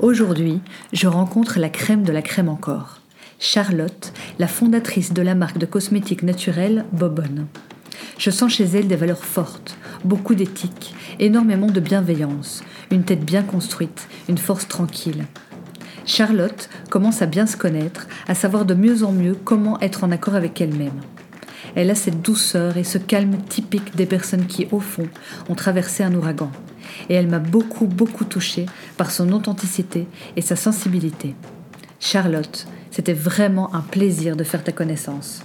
Aujourd'hui, je rencontre la crème de la crème encore. Charlotte, la fondatrice de la marque de cosmétiques naturels Bobonne. Je sens chez elle des valeurs fortes, beaucoup d'éthique, énormément de bienveillance, une tête bien construite, une force tranquille. Charlotte commence à bien se connaître, à savoir de mieux en mieux comment être en accord avec elle-même. Elle a cette douceur et ce calme typique des personnes qui, au fond, ont traversé un ouragan et elle m'a beaucoup, beaucoup touchée par son authenticité et sa sensibilité. Charlotte, c'était vraiment un plaisir de faire ta connaissance.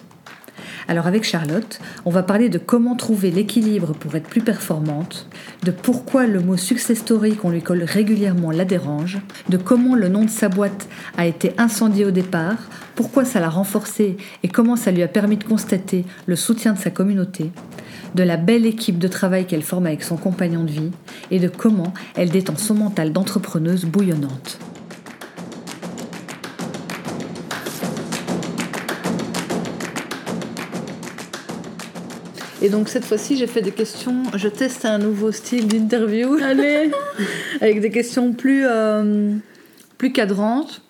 Alors avec Charlotte, on va parler de comment trouver l'équilibre pour être plus performante, de pourquoi le mot success story qu'on lui colle régulièrement la dérange, de comment le nom de sa boîte a été incendié au départ, pourquoi ça l'a renforcé et comment ça lui a permis de constater le soutien de sa communauté, de la belle équipe de travail qu'elle forme avec son compagnon de vie et de comment elle détend son mental d'entrepreneuse bouillonnante. Et donc cette fois-ci, j'ai fait des questions. Je teste un nouveau style d'interview. Allez Avec des questions plus, euh, plus cadrantes.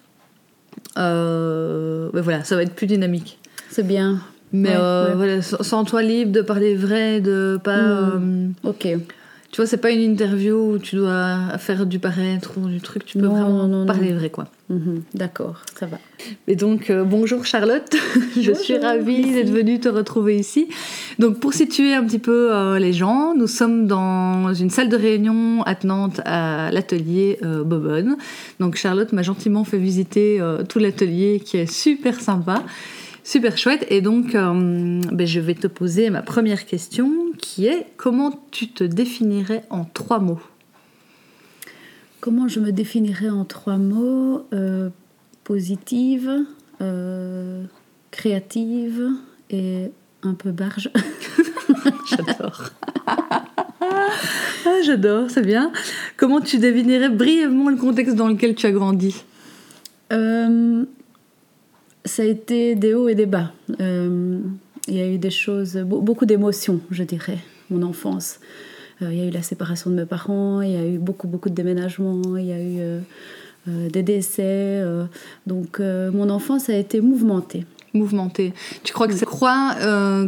Euh, voilà, ça va être plus dynamique. C'est bien. Mais euh, voilà, sens-toi libre de parler vrai, de pas. Hmm. Euh, ok. Tu vois, c'est pas une interview où tu dois faire du paraître ou du truc, tu peux vraiment parler vrai, quoi. Mhm. D'accord, ça va. Et donc, euh, bonjour Charlotte, je suis ravie d'être venue te retrouver ici. Donc, pour situer un petit peu les gens, nous sommes dans une salle de réunion attenante à l'atelier Bobonne. Donc, Charlotte m'a gentiment fait visiter tout l'atelier qui est super sympa. Super chouette. Et donc, euh, ben, je vais te poser ma première question qui est comment tu te définirais en trois mots? Comment je me définirais en trois mots? Euh, Positive, euh, créative et un peu barge. J'adore. Ah, j'adore, c'est bien. Comment tu définirais brièvement le contexte dans lequel tu as grandi? Ça a été des hauts et des bas. Euh, il y a eu des choses, beaucoup d'émotions, je dirais, mon enfance. Euh, il y a eu la séparation de mes parents, il y a eu beaucoup, beaucoup de déménagements, il y a eu euh, des décès. donc, mon enfance a été mouvementée. Mouvementée. Tu crois que, ça, crois,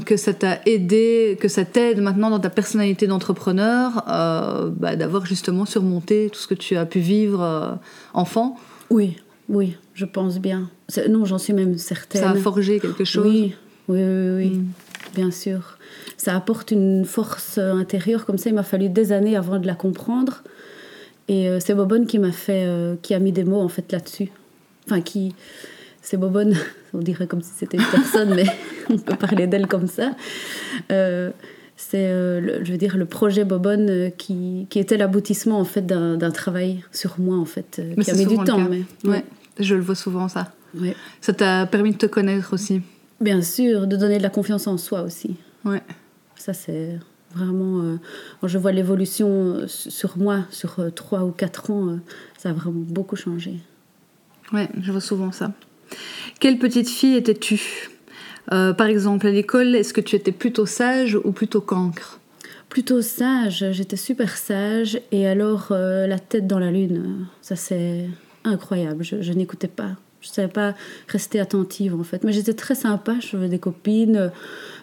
que ça t'a aidé, que ça t'aide maintenant dans ta personnalité d'entrepreneur bah, d'avoir justement surmonté tout ce que tu as pu vivre enfant? Oui, oui, je pense bien. Non, j'en suis même certaine. Ça a forgé quelque chose? Oui, oui, oui, mm. bien sûr. Ça apporte une force intérieure comme ça. Il m'a fallu des années avant de la comprendre. Et euh, c'est Bobonne qui m'a fait, euh, qui a mis des mots en fait là-dessus. Enfin, qui, c'est Bobonne, on dirait comme si c'était une personne, mais on peut parler d'elle comme ça. Euh, c'est, je veux dire, le projet Bobonne qui, qui était l'aboutissement en fait d'un, travail sur moi en fait, qui a mis du temps. Mais, ouais. Je le vois souvent, ça. Ça t'a permis de te connaître aussi. Bien sûr, de donner de la confiance en soi aussi. Ouais. Ça, c'est vraiment. Euh, quand je vois l'évolution euh, sur moi, sur euh, trois ou quatre ans, ça a vraiment beaucoup changé. Ouais, je vois souvent ça. Quelle petite fille étais-tu? Par exemple, à l'école, est-ce que tu étais plutôt sage ou plutôt cancre? Plutôt sage, j'étais super sage. Et alors, la tête dans la lune, ça c'est incroyable. Je, n'écoutais pas. Je ne savais pas rester attentive en fait. Mais j'étais très sympa, je faisais des copines,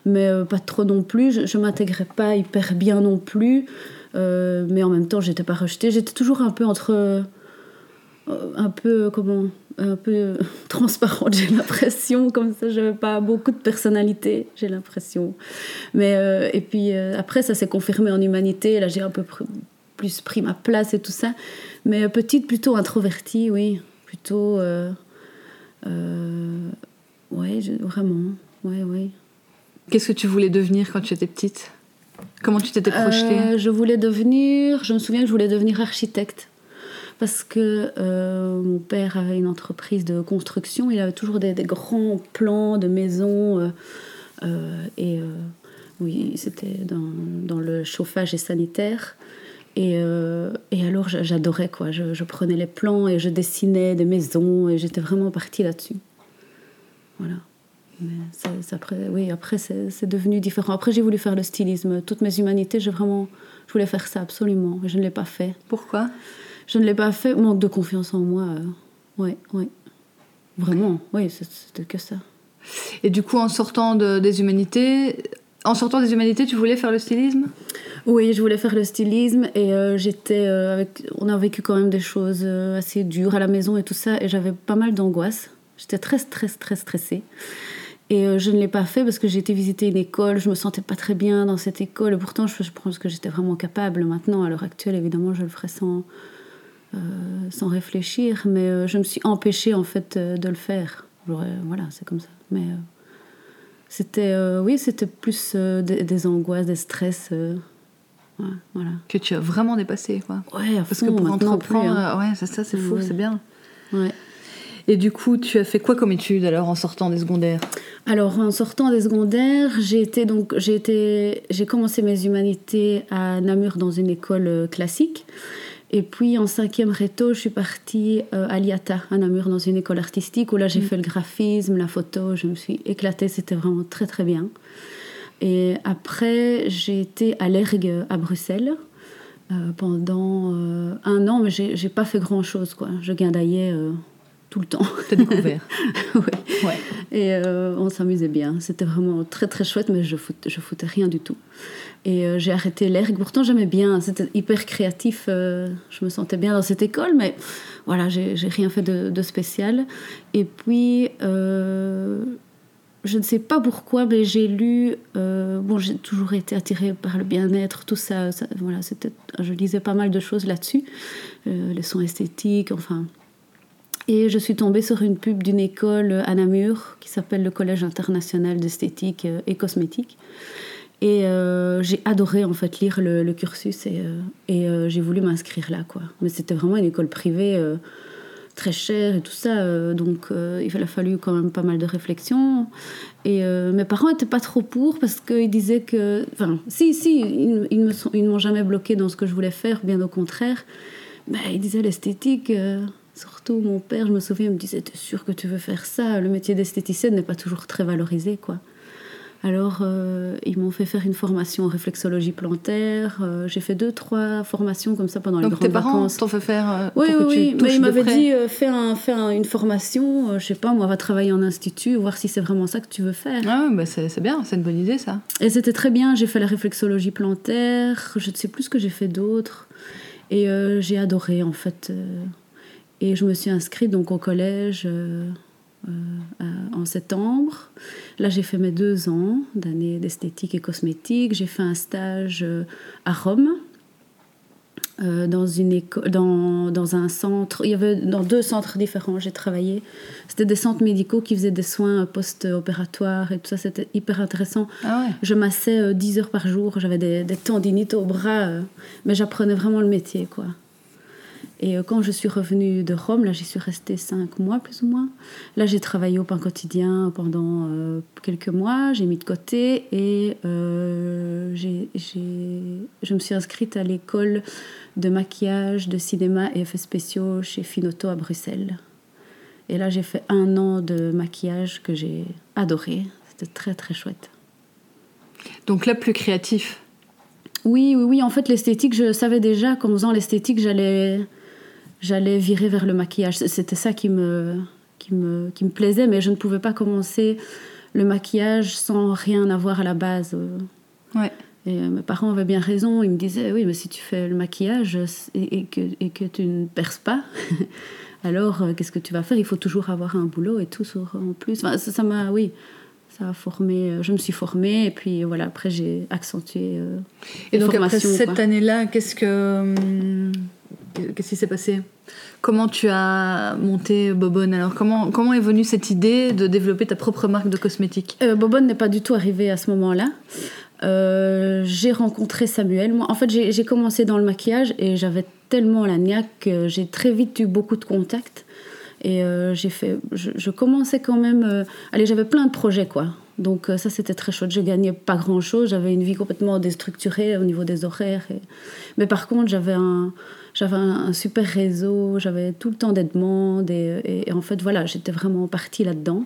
mais euh, pas trop non plus. Je ne m'intégrais pas hyper bien non plus. Euh, mais en même temps, j'étais pas rejetée. J'étais toujours un peu entre. Euh, un peu, comment Un peu transparente, j'ai l'impression. Comme ça, j'avais pas beaucoup de personnalité, j'ai l'impression. Mais, et puis après, ça s'est confirmé en humanité. Là, j'ai un peu plus pris ma place et tout ça. Mais petite, plutôt introvertie, oui. Plutôt. Euh, euh, ouais, vraiment. Ouais, ouais. Qu'est-ce que tu voulais devenir quand tu étais petite? Comment tu t'étais projetée? euh, Je voulais devenir. Je me souviens que je voulais devenir architecte. Parce que mon père avait une entreprise de construction. Il avait toujours des, grands plans de maisons. et oui, c'était dans, le chauffage et sanitaire. Et, alors j'adorais quoi. Je, prenais les plans et je dessinais des maisons et j'étais vraiment partie là-dessus. Voilà. Mais après, oui, après c'est devenu différent. Après, j'ai voulu faire le stylisme. Toutes mes humanités, j'ai vraiment, je voulais faire ça absolument. Je ne l'ai pas fait. Pourquoi? Je ne l'ai pas fait. Manque de confiance en moi. Oui, oui. Vraiment, oui, c'était que ça. Et du coup, en sortant de, des humanités, en sortant des humanités, tu voulais faire le stylisme? Oui, je voulais faire le stylisme et euh, j'étais euh, avec. On a vécu quand même des choses euh, assez dures à la maison et tout ça, et j'avais pas mal d'angoisse. J'étais très, très, très stressée. Et euh, je ne l'ai pas fait parce que j'ai été visiter une école, je me sentais pas très bien dans cette école. Et pourtant, je, pense que j'étais vraiment capable. Maintenant, à l'heure actuelle, évidemment, je le ferai sans, euh, sans réfléchir. Mais euh, je me suis empêchée, en fait, de le faire. Voilà, c'est comme ça. Mais c'était, oui, c'était plus des, angoisses, des stress. voilà. Que tu as vraiment dépassé, quoi. Ouais, Parce que pour entreprendre, hein. ouais, c'est ça, c'est fou, c'est bien. Ouais. Et du coup, tu as fait quoi comme études alors en sortant des secondaires? Alors en sortant des secondaires, j'ai été donc j'ai été j'ai commencé mes humanités à Namur dans une école euh, classique. Et puis en cinquième réto, je suis partie euh, à Liata, à Namur, dans une école artistique où là j'ai mm. fait le graphisme, la photo, je me suis éclatée, c'était vraiment très très bien. Et après, j'ai été à l'ERG à Bruxelles euh, pendant un an, mais j'ai pas fait grand chose quoi. Je guindaillais tout le temps. T'as découvert Oui. Ouais. Et euh, on s'amusait bien. C'était vraiment très très chouette, mais je, fout, je foutais rien du tout. Et euh, j'ai arrêté l'ergue. Pourtant, j'aimais bien. C'était hyper créatif. Euh, je me sentais bien dans cette école, mais voilà, j'ai rien fait de, spécial. Et puis, je ne sais pas pourquoi, mais j'ai lu. bon, j'ai toujours été attirée par le bien-être, tout ça. voilà. Je lisais pas mal de choses là-dessus, les sons esthétiques, enfin et je suis tombée sur une pub d'une école à Namur qui s'appelle le Collège international d'esthétique euh, et cosmétique. Et euh, j'ai adoré en fait lire le, cursus et, euh, et j'ai voulu m'inscrire là quoi. Mais c'était vraiment une école privée très chère et tout ça, donc il a fallu quand même pas mal de réflexion. Et mes parents n'étaient pas trop pour parce qu'ils disaient que, enfin, si si, ils, ils m'ont jamais bloqué dans ce que je voulais faire, bien au contraire. Mais ils disaient l'esthétique Surtout mon père, je me souviens, me disait T'es sûr que tu veux faire ça? Le métier d'esthéticienne n'est pas toujours très valorisé, quoi. Alors, euh, ils m'ont fait faire une formation en réflexologie plantaire. Euh, j'ai fait deux, trois formations comme ça pendant les grandes vacances. tes parents t'ont fait faire euh, Oui, oui, oui. Mais ils m'avaient dit fais, un, fais une formation, je sais pas, moi, va travailler en institut, voir si c'est vraiment ça que tu veux faire. Ah, bah c'est bien, c'est une bonne idée, ça. Et c'était très bien. J'ai fait la réflexologie plantaire. Je ne sais plus ce que j'ai fait d'autre. Et j'ai adoré, en fait. Et je me suis inscrite donc au collège en septembre. Là, j'ai fait mes deux ans d'année d'esthétique et cosmétique. J'ai fait un stage euh, à Rome. dans, une école, dans, dans, un centre, il y avait dans deux centres différents, j'ai travaillé. C'était des centres médicaux qui faisaient des soins post-opératoires et tout ça, c'était hyper intéressant. Ah je massais 10 heures par jour, j'avais des, des, tendinites au bras, mais j'apprenais vraiment le métier, quoi. Et euh, quand je suis revenue de Rome, là j'y suis restée cinq mois plus ou moins. Là j'ai travaillé au pain quotidien pendant euh, quelques mois, j'ai mis de côté et euh, je me suis inscrite à l'école de maquillage, de cinéma et effets spéciaux chez Finoto à Bruxelles. Et là j'ai fait un an de maquillage que j'ai adoré, c'était très très chouette. Donc là plus créatif oui, oui, oui. En fait, l'esthétique, je savais déjà qu'en faisant l'esthétique, j'allais j'allais virer vers le maquillage. C'était ça qui me, qui, me, qui me plaisait, mais je ne pouvais pas commencer le maquillage sans rien avoir à la base. Ouais. Et euh, mes parents avaient bien raison. Ils me disaient oui, mais si tu fais le maquillage et, que, et que, tu ne perces pas, alors euh, qu'est-ce que tu vas faire? Il faut toujours avoir un boulot et tout sur, en plus. ça m'a, oui, ça a formé. Euh, je me suis formée et puis voilà. Après, j'ai accentué. et donc après cette année-là, qu'est-ce que hum, Qu'est-ce qui s'est passé? Comment tu as monté Bobonne Alors, comment, comment est venue cette idée de développer ta propre marque de cosmétiques? Euh, Bobonne n'est pas du tout arrivée à ce moment-là. euh, j'ai rencontré Samuel. Moi, en fait, j'ai commencé dans le maquillage et j'avais tellement la niaque que j'ai très vite eu beaucoup de contacts. Et euh, j'ai fait, je, commençais quand même. Euh, allez, j'avais plein de projets, quoi. Donc ça, c'était très chouette. Je gagnais pas grand-chose. J'avais une vie complètement déstructurée au niveau des horaires. Mais par contre, j'avais un, j'avais un, super réseau. J'avais tout le temps des demandes. Et, et en fait, voilà, j'étais vraiment partie là-dedans.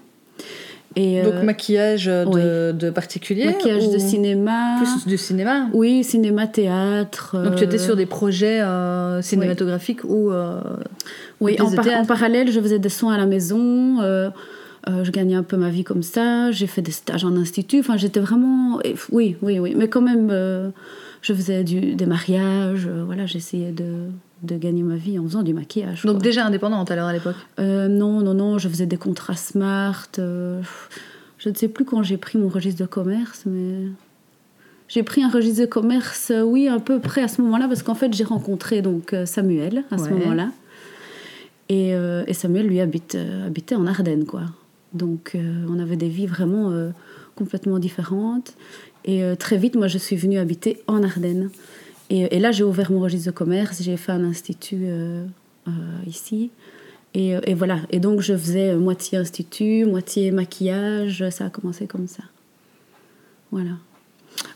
Et Donc euh, maquillage de, de particulier Maquillage de cinéma. Plus du cinéma Oui, cinéma, théâtre. Donc tu étais sur des projets euh, cinématographiques ou... Euh, oui, en, en, parallèle, je faisais des soins à la maison. Je gagnais un peu ma vie comme ça. J'ai fait des stages en institut. Enfin, j'étais vraiment... Oui, oui, oui. Mais quand même, je faisais du, des mariages. voilà, j'essayais de de gagner ma vie en faisant du maquillage. Donc déjà indépendante alors à l'époque? Euh, Non, non, non, je faisais des contrats smart. Euh, je ne sais plus quand j'ai pris mon registre de commerce, mais j'ai pris un registre de commerce, euh, oui, un peu près à ce moment-là, parce qu'en fait j'ai rencontré donc Samuel à ce moment-là. Et, et, Samuel, lui, habite, habitait en Ardennes, quoi. Donc on avait des vies vraiment complètement différentes. Et très vite, moi, je suis venue habiter en Ardennes. Et, là, j'ai ouvert mon registre de commerce, j'ai fait un institut euh, euh, ici. Et, et, voilà. Et donc, je faisais moitié institut, moitié maquillage. Ça a commencé comme ça. Voilà.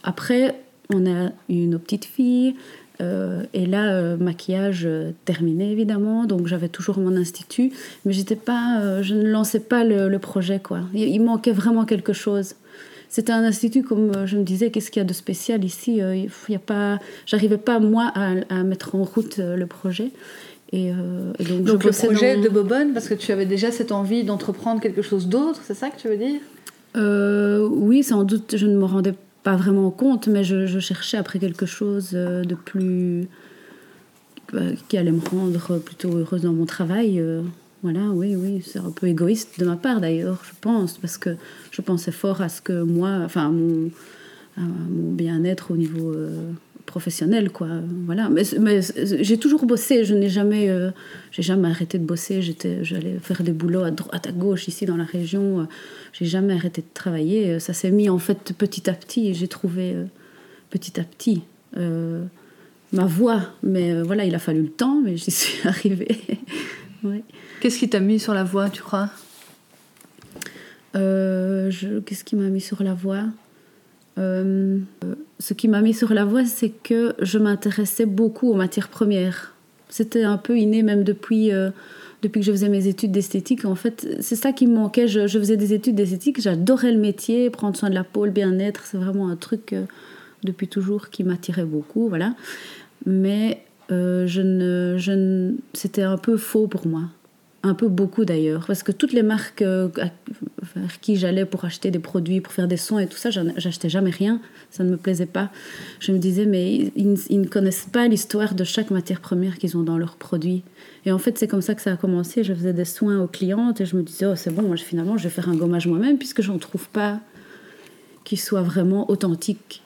Après, on a eu nos petites filles. Euh, et là, maquillage terminé évidemment, donc j'avais toujours mon institut, mais j'étais pas, je ne lançais pas le, le projet quoi. il, manquait vraiment quelque chose. C'était un institut, comme euh, je me disais, qu'est-ce qu'il y a de spécial ici euh, Il y a pas, J'arrivais pas, moi, à, mettre en route euh, le projet. Et, donc, donc le projet de Bobonne, parce que tu avais déjà cette envie d'entreprendre quelque chose d'autre, c'est ça que tu veux dire? Oui, sans doute, je ne me rendais pas vraiment compte, mais je, cherchais après quelque chose de plus. qui allait me rendre plutôt heureuse dans mon travail. Voilà, oui, oui, c'est un peu égoïste de ma part d'ailleurs, je pense, parce que je pensais fort à ce que moi, enfin, mon, bien-être au niveau euh, professionnel, quoi. Voilà, mais, mais j'ai toujours bossé, je n'ai jamais, euh, j'ai jamais arrêté de bosser. J'étais, j'allais faire des boulots à droite, à gauche ici dans la région. J'ai jamais arrêté de travailler. Ça s'est mis en fait petit à petit. J'ai trouvé petit à petit ma voie, mais voilà, il a fallu le temps, mais j'y suis arrivée. ouais. Qu'est-ce qui t'a mis sur la voie, tu crois? Euh, Qu'est-ce qui m'a mis sur la voie? Euh, Ce qui m'a mis sur la voie, c'est que je m'intéressais beaucoup aux matières premières. C'était un peu inné même depuis, euh, depuis que je faisais mes études d'esthétique. En fait, c'est ça qui me manquait. Je, faisais des études d'esthétique, j'adorais le métier, prendre soin de la peau, le bien-être. C'est vraiment un truc depuis toujours qui m'attirait beaucoup. Voilà. Mais je ne, je c'était un peu faux pour moi un peu beaucoup d'ailleurs, parce que toutes les marques euh, vers qui j'allais pour acheter des produits, pour faire des soins et tout ça, j'achetais jamais rien, ça ne me plaisait pas. Je me disais, mais ils, ne connaissent pas l'histoire de chaque matière première qu'ils ont dans leurs produits. Et en fait, c'est comme ça que ça a commencé. Je faisais des soins aux clientes et je me disais, oh, c'est bon, moi finalement, je vais faire un gommage moi-même, puisque j'en trouve pas qui soit vraiment authentique.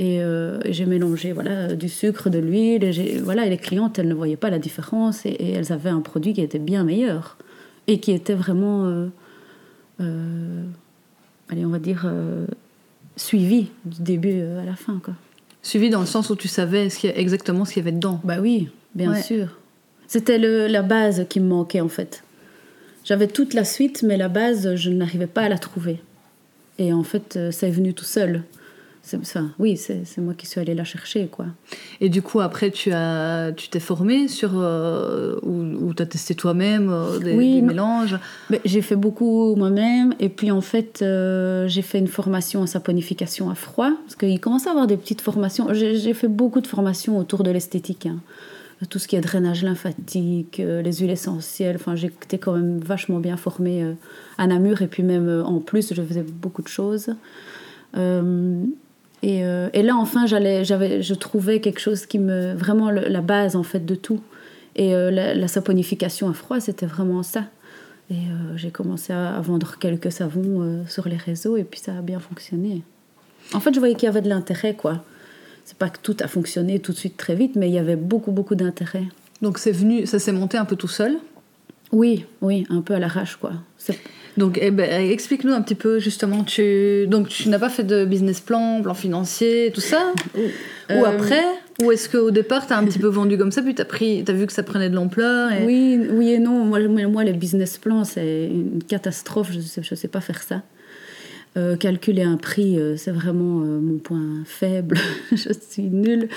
Euh, et, j'ai mélangé voilà, du sucre, de l'huile. Et, voilà, et les clientes, elles ne voyaient pas la différence et, elles avaient un produit qui était bien meilleur et qui était vraiment, euh, euh, allez, on va dire, suivi du début à la fin. Quoi. Suivi dans le sens où tu savais ce exactement ce qu'il y avait dedans. Bah oui, bien sûr. C'était la base qui me manquait en fait. J'avais toute la suite, mais la base, je n'arrivais pas à la trouver. Et en fait, ça est venu tout seul ça, oui, c'est moi qui suis allée la chercher, quoi. Et du coup, après, tu as, tu t'es formée sur euh, ou, tu as testé toi-même euh, des, mélanges? J'ai fait beaucoup moi-même, et puis en fait, euh, j'ai fait une formation en saponification à froid, parce qu'il commence à avoir des petites formations. J'ai fait beaucoup de formations autour de l'esthétique. Hein. Tout ce qui est drainage lymphatique, les huiles essentielles. Enfin, j'étais quand même vachement bien formée à Namur, et puis même en plus, je faisais beaucoup de choses. Euh, et, là, enfin, j'allais, j'avais, je trouvais quelque chose qui me. vraiment la base, en fait, de tout. Et euh, la, saponification à froid, c'était vraiment ça. Et euh, j'ai commencé à, vendre quelques savons sur les réseaux, et puis ça a bien fonctionné. En fait, je voyais qu'il y avait de l'intérêt, quoi. C'est pas que tout a fonctionné tout de suite très vite, mais il y avait beaucoup, beaucoup d'intérêt. Donc c'est venu, ça s'est monté un peu tout seul? Oui, oui, un peu à l'arrache, quoi. Donc, eh ben, explique-nous un petit peu justement. Tu donc tu n'as pas fait de business plan, plan financier, tout ça, ou, Euh, après, ou est-ce qu'au départ tu as un petit peu vendu comme ça, puis tu as pris, as vu que ça prenait de l'ampleur et... Oui, oui et non. Moi, moi, les business plans, c'est une catastrophe. Je ne sais, je sais pas faire ça. Euh, calculer un prix, euh, c'est vraiment euh, mon point faible. je suis nulle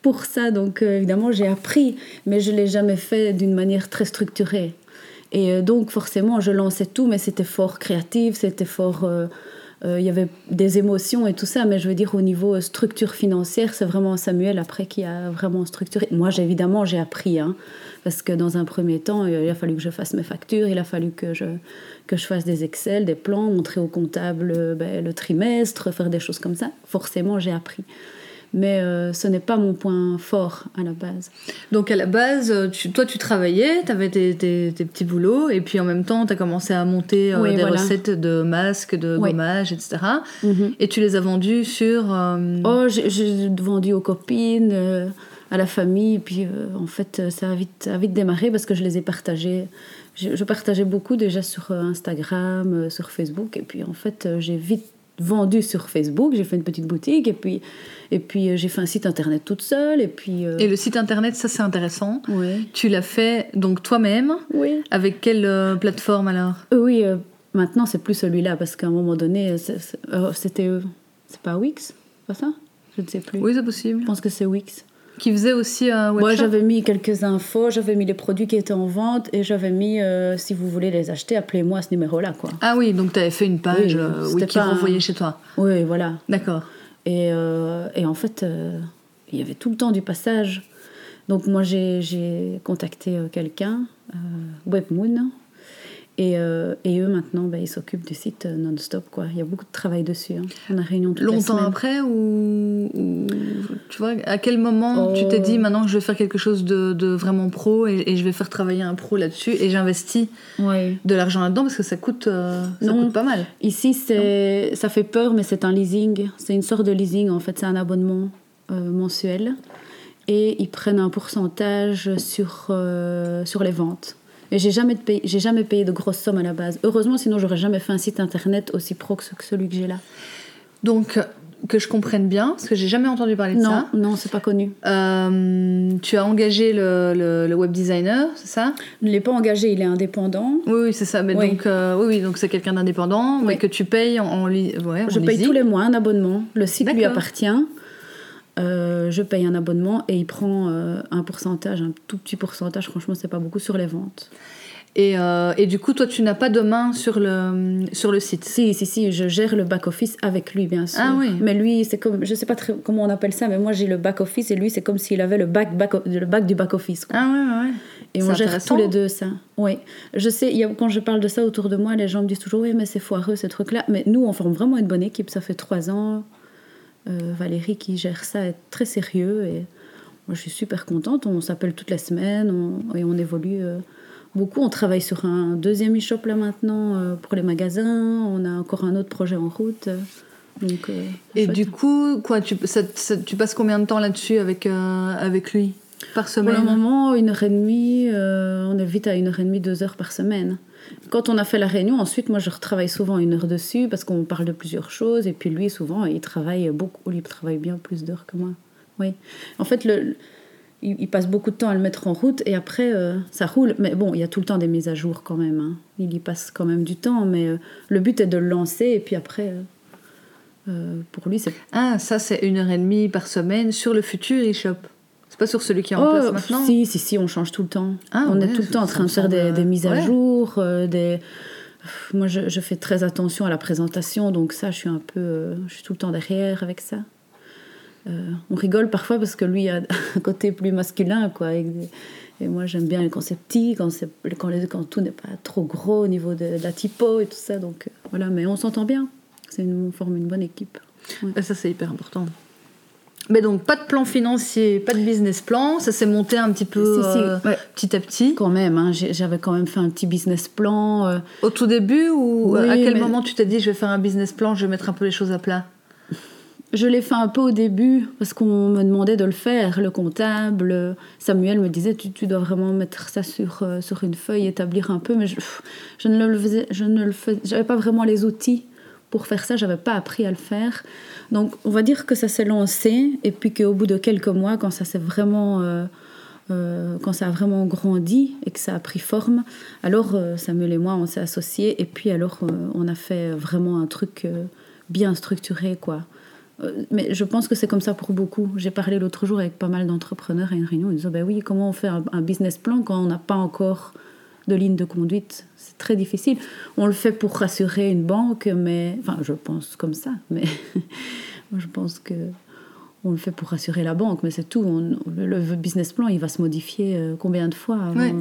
pour ça. Donc, évidemment, j'ai appris, mais je ne l'ai jamais fait d'une manière très structurée. Et euh, donc, forcément, je lançais tout, mais c'était fort créatif, c'était fort. euh, euh, Il y avait des émotions et tout ça, mais je veux dire, au niveau structure financière, c'est vraiment Samuel après qui a vraiment structuré. Moi, évidemment, j'ai appris, hein, parce que dans un premier temps, il a fallu que je fasse mes factures, il a fallu que je, que je fasse des Excel, des plans, montrer au comptable ben, le trimestre, faire des choses comme ça. Forcément, j'ai appris. Mais euh, ce n'est pas mon point fort à la base. Donc à la base, euh, tu- toi tu travaillais, tu avais tes, tes- tes petits boulots, et puis en même temps tu as commencé à monter euh, Oui, des voilà. recettes de masques, de Oui. gommage, etc. Et tu les as vendus sur... euh, Oh, j'ai- vendu aux copines, à la famille, et puis en fait, ça a, vite, ça a vite démarré parce que je les ai partagés. Je, je partageais beaucoup déjà sur Instagram, sur Facebook, et puis en fait, j'ai vite vendu sur Facebook, j'ai fait une petite boutique, et puis, et puis euh, j'ai fait un site internet toute seule, et puis... euh, Et le site internet, ça c'est intéressant. ouais. Tu l'as fait donc toi-même? Oui. Avec quelle euh, plateforme alors? Oui, euh, maintenant c'est plus celui-là, parce qu'à un moment donné, c'était... c'est pas Wix Pas ça? Je ne sais plus. Oui, c'est possible. Je pense que c'est Wix. Qui faisait aussi un webshop Moi, j'avais mis quelques infos, j'avais mis les produits qui étaient en vente et j'avais mis euh, si vous voulez les acheter, appelez-moi à ce numéro-là, quoi. Ah oui, donc tu avais fait une page Oui, euh, oui, qui un- renvoyait chez toi. Oui, voilà. D'accord. Et, euh, et en fait, euh, il y avait tout le temps du passage. Donc moi, j'ai j'ai contacté euh, quelqu'un, euh, Webmoon, et, euh, et eux maintenant, ben, ils s'occupent du site euh, non-stop, quoi. Il y a beaucoup de travail dessus. hein. On a réunion toutes les Longtemps semaines. après ou, ou- tu vois à quel moment tu t'es Oh. dit maintenant je vais faire quelque chose de, de vraiment pro et, et je vais faire travailler un pro là-dessus et j'investis Ouais. de l'argent là-dedans parce que ça coûte euh, ça Non. coûte pas mal. Ici, c'est, ça fait peur, mais c'est un leasing. C'est une sorte de leasing, en fait. C'est un abonnement euh, mensuel. Et ils prennent un pourcentage sur, sur les ventes. Et j'ai jamais, payé, j'ai jamais payé de grosses sommes à la base. Heureusement, sinon j'aurais jamais fait un site internet aussi pro que ce- que celui que j'ai là. Donc que je comprenne bien parce que j'ai jamais entendu parler de Non, ça. non, c'est pas connu. Euh, tu as engagé le, le- le web designer, c'est ça? Je ne l'ai pas engagé, il est indépendant. Oui, oui, c'est ça. Mais Oui. donc, euh, oui, oui, donc c'est quelqu'un d'indépendant, mais que tu payes en, en, Je paye tous les mois un abonnement. Le site lui appartient. Euh, je paye un abonnement et il prend euh, un pourcentage, un tout petit pourcentage, franchement, c'est pas beaucoup sur les ventes. Et, euh, et du coup, toi, tu n'as pas de main sur le, sur le site. Si, si, si, je gère le back-office avec lui, bien sûr. Ah oui. Mais lui, c'est comme, je sais pas très comment on appelle ça, mais moi j'ai le back-office et lui, c'est comme s'il avait le back, back, le back du back-office. Ah ouais, ouais. Et on gère tous les deux ça. Oui. Je sais, y a, quand je parle de ça autour de moi, les gens me disent toujours, oui, mais c'est foireux ce truc-là. Mais nous, on forme vraiment une bonne équipe. Ça fait trois ans. Euh, Valérie qui gère ça est très sérieux et moi je suis super contente. On s'appelle toutes les semaines on- et on évolue euh, beaucoup. On travaille sur un deuxième e-shop là maintenant euh, pour les magasins. On a encore un autre projet en route. donc, Et du coup, quoi, tu, ça- ça- tu passes combien de temps là-dessus avec, avec lui? Par Pour semaine? le moment, une heure et demie, on est vite à une heure et demie, deux heures par semaine. Quand on a fait la réunion, ensuite, moi, je retravaille souvent une heure dessus parce qu'on parle de plusieurs choses. Et puis lui, souvent, il travaille beaucoup. Il travaille bien plus d'heures que moi. Oui. En fait, le, il, passe beaucoup de temps à le mettre en route et après, euh, ça roule. Mais bon, il y a tout le temps des mises à jour quand même. hein. Il y passe quand même du temps. Mais euh, le but est de le lancer et puis après, euh, pour lui, c'est Ah, ça, c'est une heure et demie par semaine sur le futur e-shop. C'est pas sur celui qui est en place Oh, maintenant Si, si, si, on change tout le temps. Ah on ouais, est tout le temps en train me de faire des, mises à ouais. jour, euh, des... Moi, je, je fais très attention à la présentation, donc ça, je suis un peu... euh, je suis tout le temps derrière avec ça. Euh, on rigole parfois parce que lui a un côté plus masculin, quoi. Et moi, j'aime bien quand c'est petit, quand, c'est- quand, les- quand tout n'est pas trop gros au niveau de, de la typo et tout ça. Donc voilà, mais on s'entend bien. C'est une, on forme une bonne équipe. Ah, Ça, c'est hyper important. Mais donc, pas de plan financier, pas de business plan, ça s'est monté un petit peu Si, si, euh, ouais. petit à petit. Quand même, hein, j'avais quand même fait un petit business plan. euh, Au tout début ou Oui, à quel mais- moment tu t'es dit je vais faire un business plan, je vais mettre un peu les choses à plat? Je l'ai fait un peu au début parce qu'on me demandait de le faire, le comptable. Samuel me disait tu, tu dois vraiment mettre ça sur, euh, sur une feuille, établir un peu, mais je, je ne le faisais, je ne le faisais, j'avais pas vraiment les outils pour faire ça, j'avais pas appris à le faire. Donc on va dire que ça s'est lancé et puis qu'au bout de quelques mois, quand ça s'est vraiment euh, euh, quand ça a vraiment grandi et que ça a pris forme, alors Samuel et moi on s'est associés et puis alors on a fait vraiment un truc bien structuré quoi. Euh, mais je pense que c'est comme ça pour beaucoup. J'ai parlé l'autre jour avec pas mal d'entrepreneurs à une réunion. Ils disaient ben oui, comment on fait un, business plan quand on n'a pas encore de ligne de conduite C'est très difficile. On le fait pour rassurer une banque, mais. Enfin, je pense comme ça, mais je pense que on le fait pour rassurer la banque, mais c'est tout. le, business plan, il va se modifier euh, combien de fois Oui,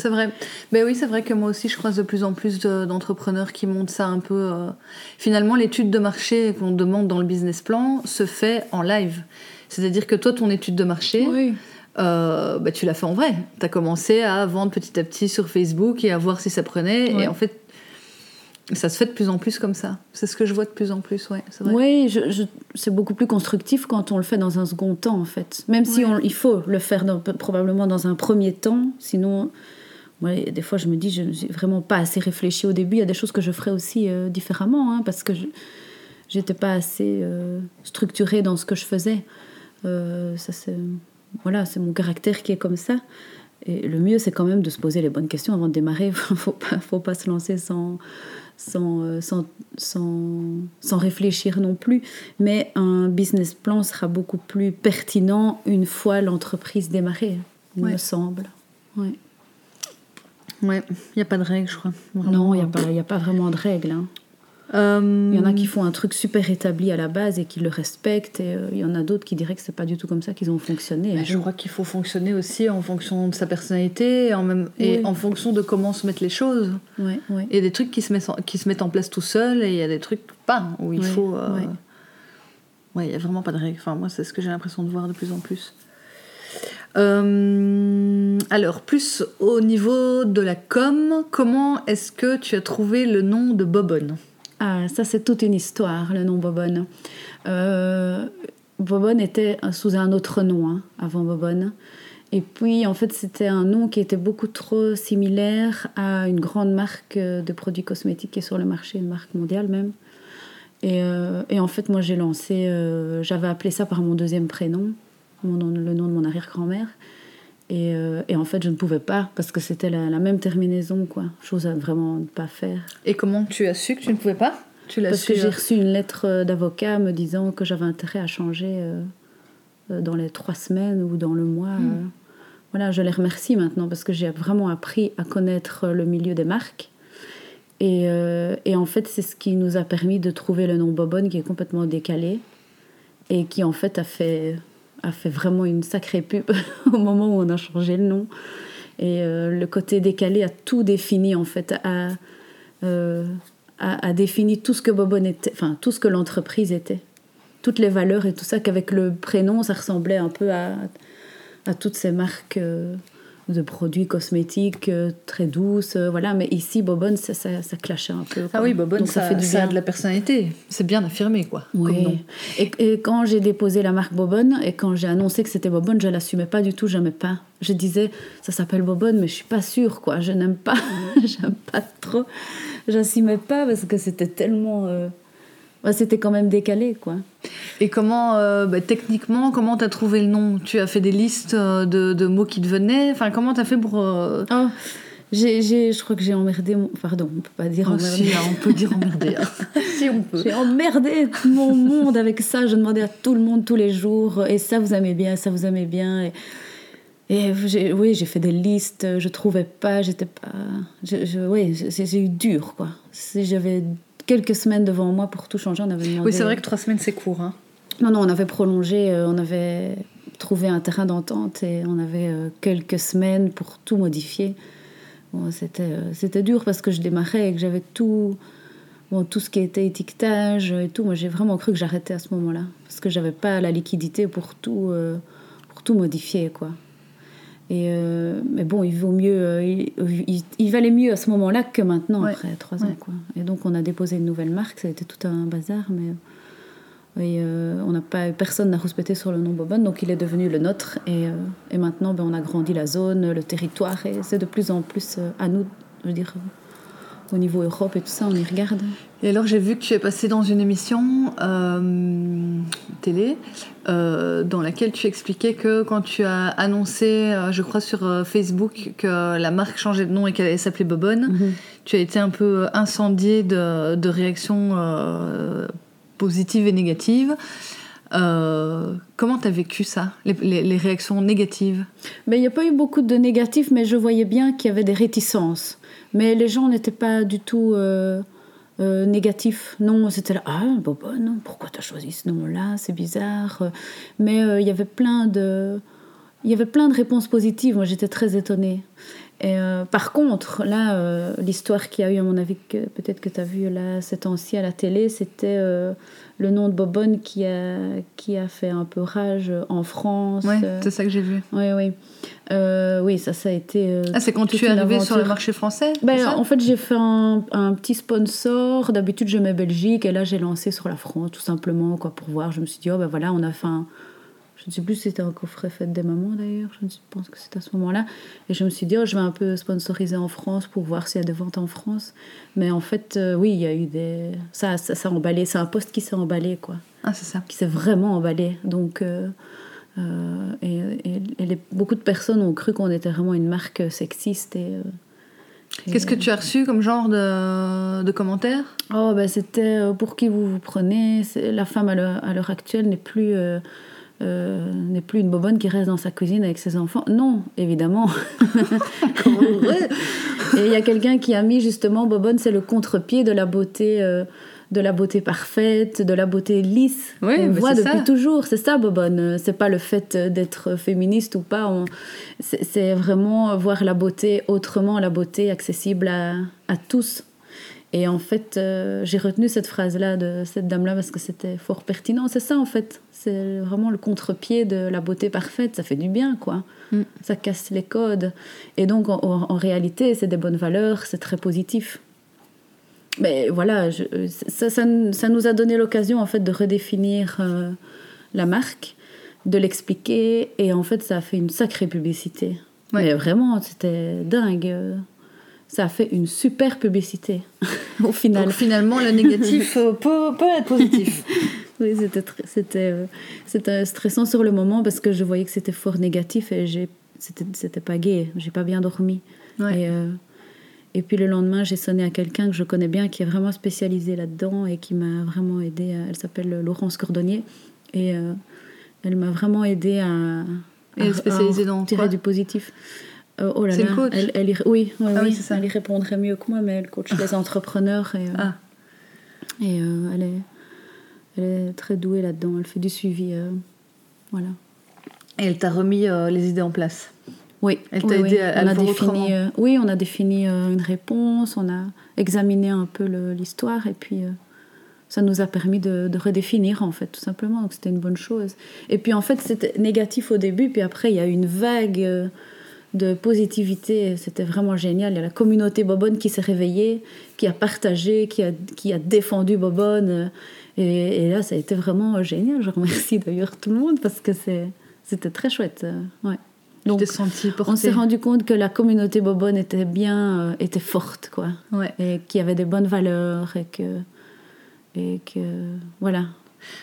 c'est vrai. Ben oui, c'est vrai que moi aussi, je croise de plus en plus d'entrepreneurs qui montent ça un peu. Euh, finalement, l'étude de marché qu'on demande dans le business plan se fait en live. C'est-à-dire que toi, ton étude de marché, euh, ben, tu l'as fait en vrai. Tu as commencé à vendre petit à petit sur Facebook et à voir si ça prenait. Et en fait, ça se fait de plus en plus comme ça. C'est ce que je vois de plus en plus, ouais. Vrai. Oui, je, c'est beaucoup plus constructif quand on le fait dans un second temps, en fait. Même si on, il faut le faire probablement dans un premier temps, sinon, ouais, des fois je me dis, je n'ai vraiment pas assez réfléchi au début. Il y a des choses que je ferais aussi euh, différemment, hein, parce que je n'étais pas assez euh, structurée dans ce que je faisais. Euh, ça, c'est, voilà, c'est mon caractère qui est comme ça. Et le mieux, c'est quand même de se poser les bonnes questions avant de démarrer. Il ne faut pas, faut pas se lancer sans euh, sans, sans, sans, réfléchir non plus. Mais un business plan sera beaucoup plus pertinent une fois l'entreprise démarrée, il me semble. Ouais. Ouais, il n'y a pas de règle, je crois. Non, il n'y a, pas, a pas vraiment de règle. Hein. Euh, il y en a qui font un truc super établi à la base et qui le respectent, et euh, il y en a d'autres qui diraient que c'est pas du tout comme ça qu'ils ont fonctionné. je crois qu'il faut fonctionner aussi en fonction de sa personnalité et en, même, et en fonction de comment se mettent les choses. Il y a des trucs qui se, mettent en, qui se mettent en place tout seul et il y a des trucs pas, où il faut. Euh, ouais, il n'y a vraiment pas de règle. Enfin, moi, c'est ce que j'ai l'impression de voir de plus en plus. alors, plus au niveau de la com, comment est-ce que tu as trouvé le nom de Bobonne? Ah, ça c'est toute une histoire, le nom Bobonne. Euh, Bobonne était sous un autre nom hein, avant Bobonne. Et puis, en fait, c'était un nom qui était beaucoup trop similaire à une grande marque de produits cosmétiques qui est sur le marché, une marque mondiale même. Et, euh, en fait, moi, j'ai lancé, euh, j'avais appelé ça par mon deuxième prénom, le nom de mon arrière-grand-mère. Euh, et, en fait, je ne pouvais pas parce que c'était la, même terminaison, quoi. Chose à vraiment ne pas faire. Et comment tu as su que tu ne pouvais pas? Tu Parce que j'ai euh, reçu une lettre euh, d'avocat me disant que j'avais intérêt à changer dans les trois semaines ou dans le mois. Hmm. Voilà, je les remercie maintenant parce que j'ai vraiment appris à connaître le milieu des marques. Et, et en fait, c'est ce qui nous a permis de trouver le nom Bobonne qui est complètement décalé et qui en fait a fait a fait vraiment une sacrée pub au moment où on a changé le nom. Et euh, le côté décalé a tout défini, en fait, a, euh, a, défini tout ce que Bobon était, enfin, tout ce que l'entreprise était. Toutes les valeurs et tout ça, qu'avec le prénom, ça ressemblait un peu à, à toutes ces marques. Euh, de produits cosmétiques euh, très douces, euh, voilà. Mais ici, Bobonne, ça, ça, ça clashait un peu. Ah oui, Bobonne, ça, fait du bien. a de la personnalité. C'est bien affirmé, quoi. Oui. Et, et, quand j'ai déposé la marque Bobonne et quand j'ai annoncé que c'était Bobonne, je l'assumais pas du tout, j'aimais pas. Je disais, ça s'appelle Bobonne, mais je suis pas sûre, quoi. Je n'aime pas, j'aime pas trop. J'assumais pas parce que c'était tellement. Euh, c'était quand même décalé, quoi. Et comment, euh, bah, techniquement, comment tu as trouvé le nom? Tu as fait des listes euh, de, mots qui te venaient? Enfin, comment tu as fait pour... Euh, oh, j'ai, je crois que j'ai emmerdé mon... Pardon, on peut pas dire oh, emmerdé. Hein, on peut dire emmerdé. Hein. si on peut. J'ai emmerdé mon monde avec ça. Je demandais à tout le monde tous les jours. Et ça, vous aimez bien, ça, vous aimez bien. Et... Oui, j'ai fait des listes, je trouvais pas, j'étais pas. Je, oui, j'ai eu dur, quoi. Si j'avais quelques semaines devant moi pour tout changer. On avait demandé... Oui, c'est vrai que trois semaines, c'est court. Hein. Non, non, on avait prolongé, euh, on avait trouvé un terrain d'entente et on avait euh, quelques semaines pour tout modifier. Bon, c'était, euh, c'était dur parce que je démarrais et que j'avais tout, bon, tout ce qui était étiquetage et tout. Moi, j'ai vraiment cru que j'arrêtais à ce moment-là parce que j'avais pas la liquidité pour tout, pour tout modifier, quoi. Et euh, mais bon, il vaut mieux, euh, il, valait mieux à ce moment-là que maintenant, après trois ans. Quoi. Et donc, on a déposé une nouvelle marque. Ça a été tout un bazar, mais Et euh, on n'a pas, personne n'a respecté sur le nom Bobonne, donc il est devenu le nôtre. Et, et maintenant, ben, on a grandi la zone, le territoire, et c'est de plus en plus à nous, je veux dire, au niveau Europe et tout ça, on y regarde. Et alors, j'ai vu que tu es passé dans une émission euh, télé euh, dans laquelle tu expliquais que quand tu as annoncé, euh, je crois sur Facebook, que la marque changeait de nom et qu'elle allait s'appeler Bobonne, Mhm. tu as été un peu incendié de, de réactions positives et négatives. Euh, comment tu as vécu ça, les, les- les réactions négatives? Il n'y a pas eu beaucoup de négatifs, mais je voyais bien qu'il y avait des réticences. Mais les gens n'étaient pas du tout euh, euh, négatifs. Non, c'était là, ah, Bobonne, pourquoi tu as choisi ce nom-là? C'est bizarre. Mais euh, il y avait plein de... Il y avait plein de réponses positives. Moi, j'étais très étonnée. Et, euh, par contre, là, euh, l'histoire qu'il y a eu, à mon avis, peut-être que tu as vu là, ces temps-ci à la télé, c'était euh, le nom de Bobonne qui a, qui a fait un peu rage en France. Euh, c'est ça que j'ai vu. oui, oui. Oui, ça, ça a été. Ah, c'est quand tu es arrivé sur le marché français Ben, en fait, j'ai fait un, un petit sponsor. D'habitude, je mets Belgique et là, j'ai lancé sur la France, tout simplement, quoi, pour voir. Je me suis dit, oh ben voilà, on a fait un. Je ne sais plus si c'était un coffret fête des mamans d'ailleurs, je pense que c'était à ce moment-là. Et je me suis dit, oh, je vais un peu sponsoriser en France pour voir s'il y a des ventes en France. Mais en fait, euh, oui, il y a eu des. Ça, ça, ça a emballé. C'est un poste qui s'est emballé, quoi Ah, c'est ça. qui s'est vraiment emballé. Donc, euh, euh, et, et- et les- beaucoup de personnes ont cru qu'on était vraiment une marque sexiste. Et, Qu'est-ce que tu as reçu comme genre de, de commentaires? Oh, ben c'était euh, pour qui vous vous prenez. La femme à l'heure à l'heure actuelle n'est plus. euh, euh, n'est plus une bobonne qui reste dans sa cuisine avec ses enfants. Non, évidemment. Et il y a quelqu'un qui a mis justement Bobonne, c'est le contre-pied de la beauté, euh, de la beauté parfaite, de la beauté lisse. Oui, on voit depuis ça. toujours. C'est ça, Bobonne. C'est pas le fait d'être féministe ou pas. On- C'est c'est vraiment voir la beauté autrement, la beauté accessible à, à tous. Et en fait, euh, j'ai retenu cette phrase-là de cette dame-là parce que c'était fort pertinent. C'est ça, en fait. C'est vraiment le contre-pied de la beauté parfaite. Ça fait du bien, quoi. Mm. Ça casse les codes. Et donc, en, réalité, c'est des bonnes valeurs, c'est très positif. Mais voilà, je- ça, ça, ça nous a donné l'occasion, en fait, de redéfinir euh, la marque, de l'expliquer. Et en fait, ça a fait une sacrée publicité. Ouais. Mais vraiment, c'était dingue. Ça a fait une super publicité, au final. Donc finalement, le négatif euh, peut, peut être positif. Oui, c'était euh, c'était stressant sur le moment parce que je voyais que c'était fort négatif et c'était pas gai, j'ai pas bien dormi. Ouais. Et, euh, et puis le lendemain, j'ai sonné à quelqu'un que je connais bien qui est vraiment spécialisé là-dedans et qui m'a vraiment aidé. elle s'appelle Laurence Cordonnier et euh, elle m'a vraiment aidé à, spécialisée dans tirer quoi? du positif. Euh, oh là C'est là, une coach elle, elle y- oui, Ah oui, oui, c'est ça. elle y répondrait mieux que moi, mais elle coach les entrepreneurs et, euh, Ah. et euh, elle, est, elle est très douée là-dedans. Elle fait du suivi. voilà. Et elle t'a remis les idées en place. Oui, Elle t'a oui. aidé à- à on le a défini, euh, Oui, on a défini euh, une réponse, on a examiné un peu le- l'histoire et puis euh, ça nous a permis de, de redéfinir en fait, tout simplement. Donc c'était une bonne chose. Et puis en fait, c'était négatif au début, puis après il y a eu une vague de positivité. C'était vraiment génial. Il y a la communauté Bobonne qui s'est réveillée, qui a partagé, qui a, qui a défendu Bobonne. Et, et là, ça a été vraiment génial. Je remercie d'ailleurs tout le monde parce que c'est- c'était très chouette. ouais. Donc, on s'est rendu compte que la communauté Bobonne était bien, euh, était forte, quoi. Ouais. Et qu'il y avait des bonnes valeurs et que. Et que. Voilà.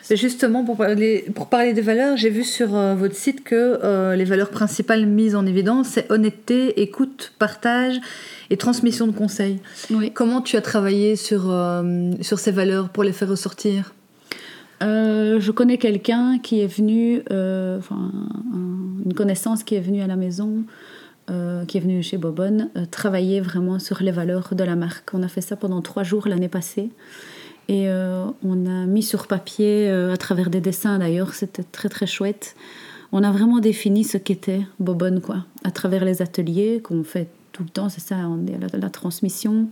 Justement, pour parler, pour parler des valeurs, j'ai vu sur euh, votre site que euh, les valeurs principales mises en évidence, c'est honnêteté, écoute, partage et transmission de conseils. Oui. Comment tu as travaillé sur, euh, sur ces valeurs pour les faire ressortir? Je connais quelqu'un qui est venu, enfin, un- une connaissance qui est venue à la maison, qui est venue chez Bobonne, travailler vraiment sur les valeurs de la marque. On a fait ça pendant trois jours l'année passée. Et euh, on a mis sur papier, euh, à travers des dessins d'ailleurs, c'était très très chouette. On a vraiment défini ce qu'était Bobonne, quoi, à travers les ateliers qu'on fait tout le temps, c'est ça, on est la, la transmission,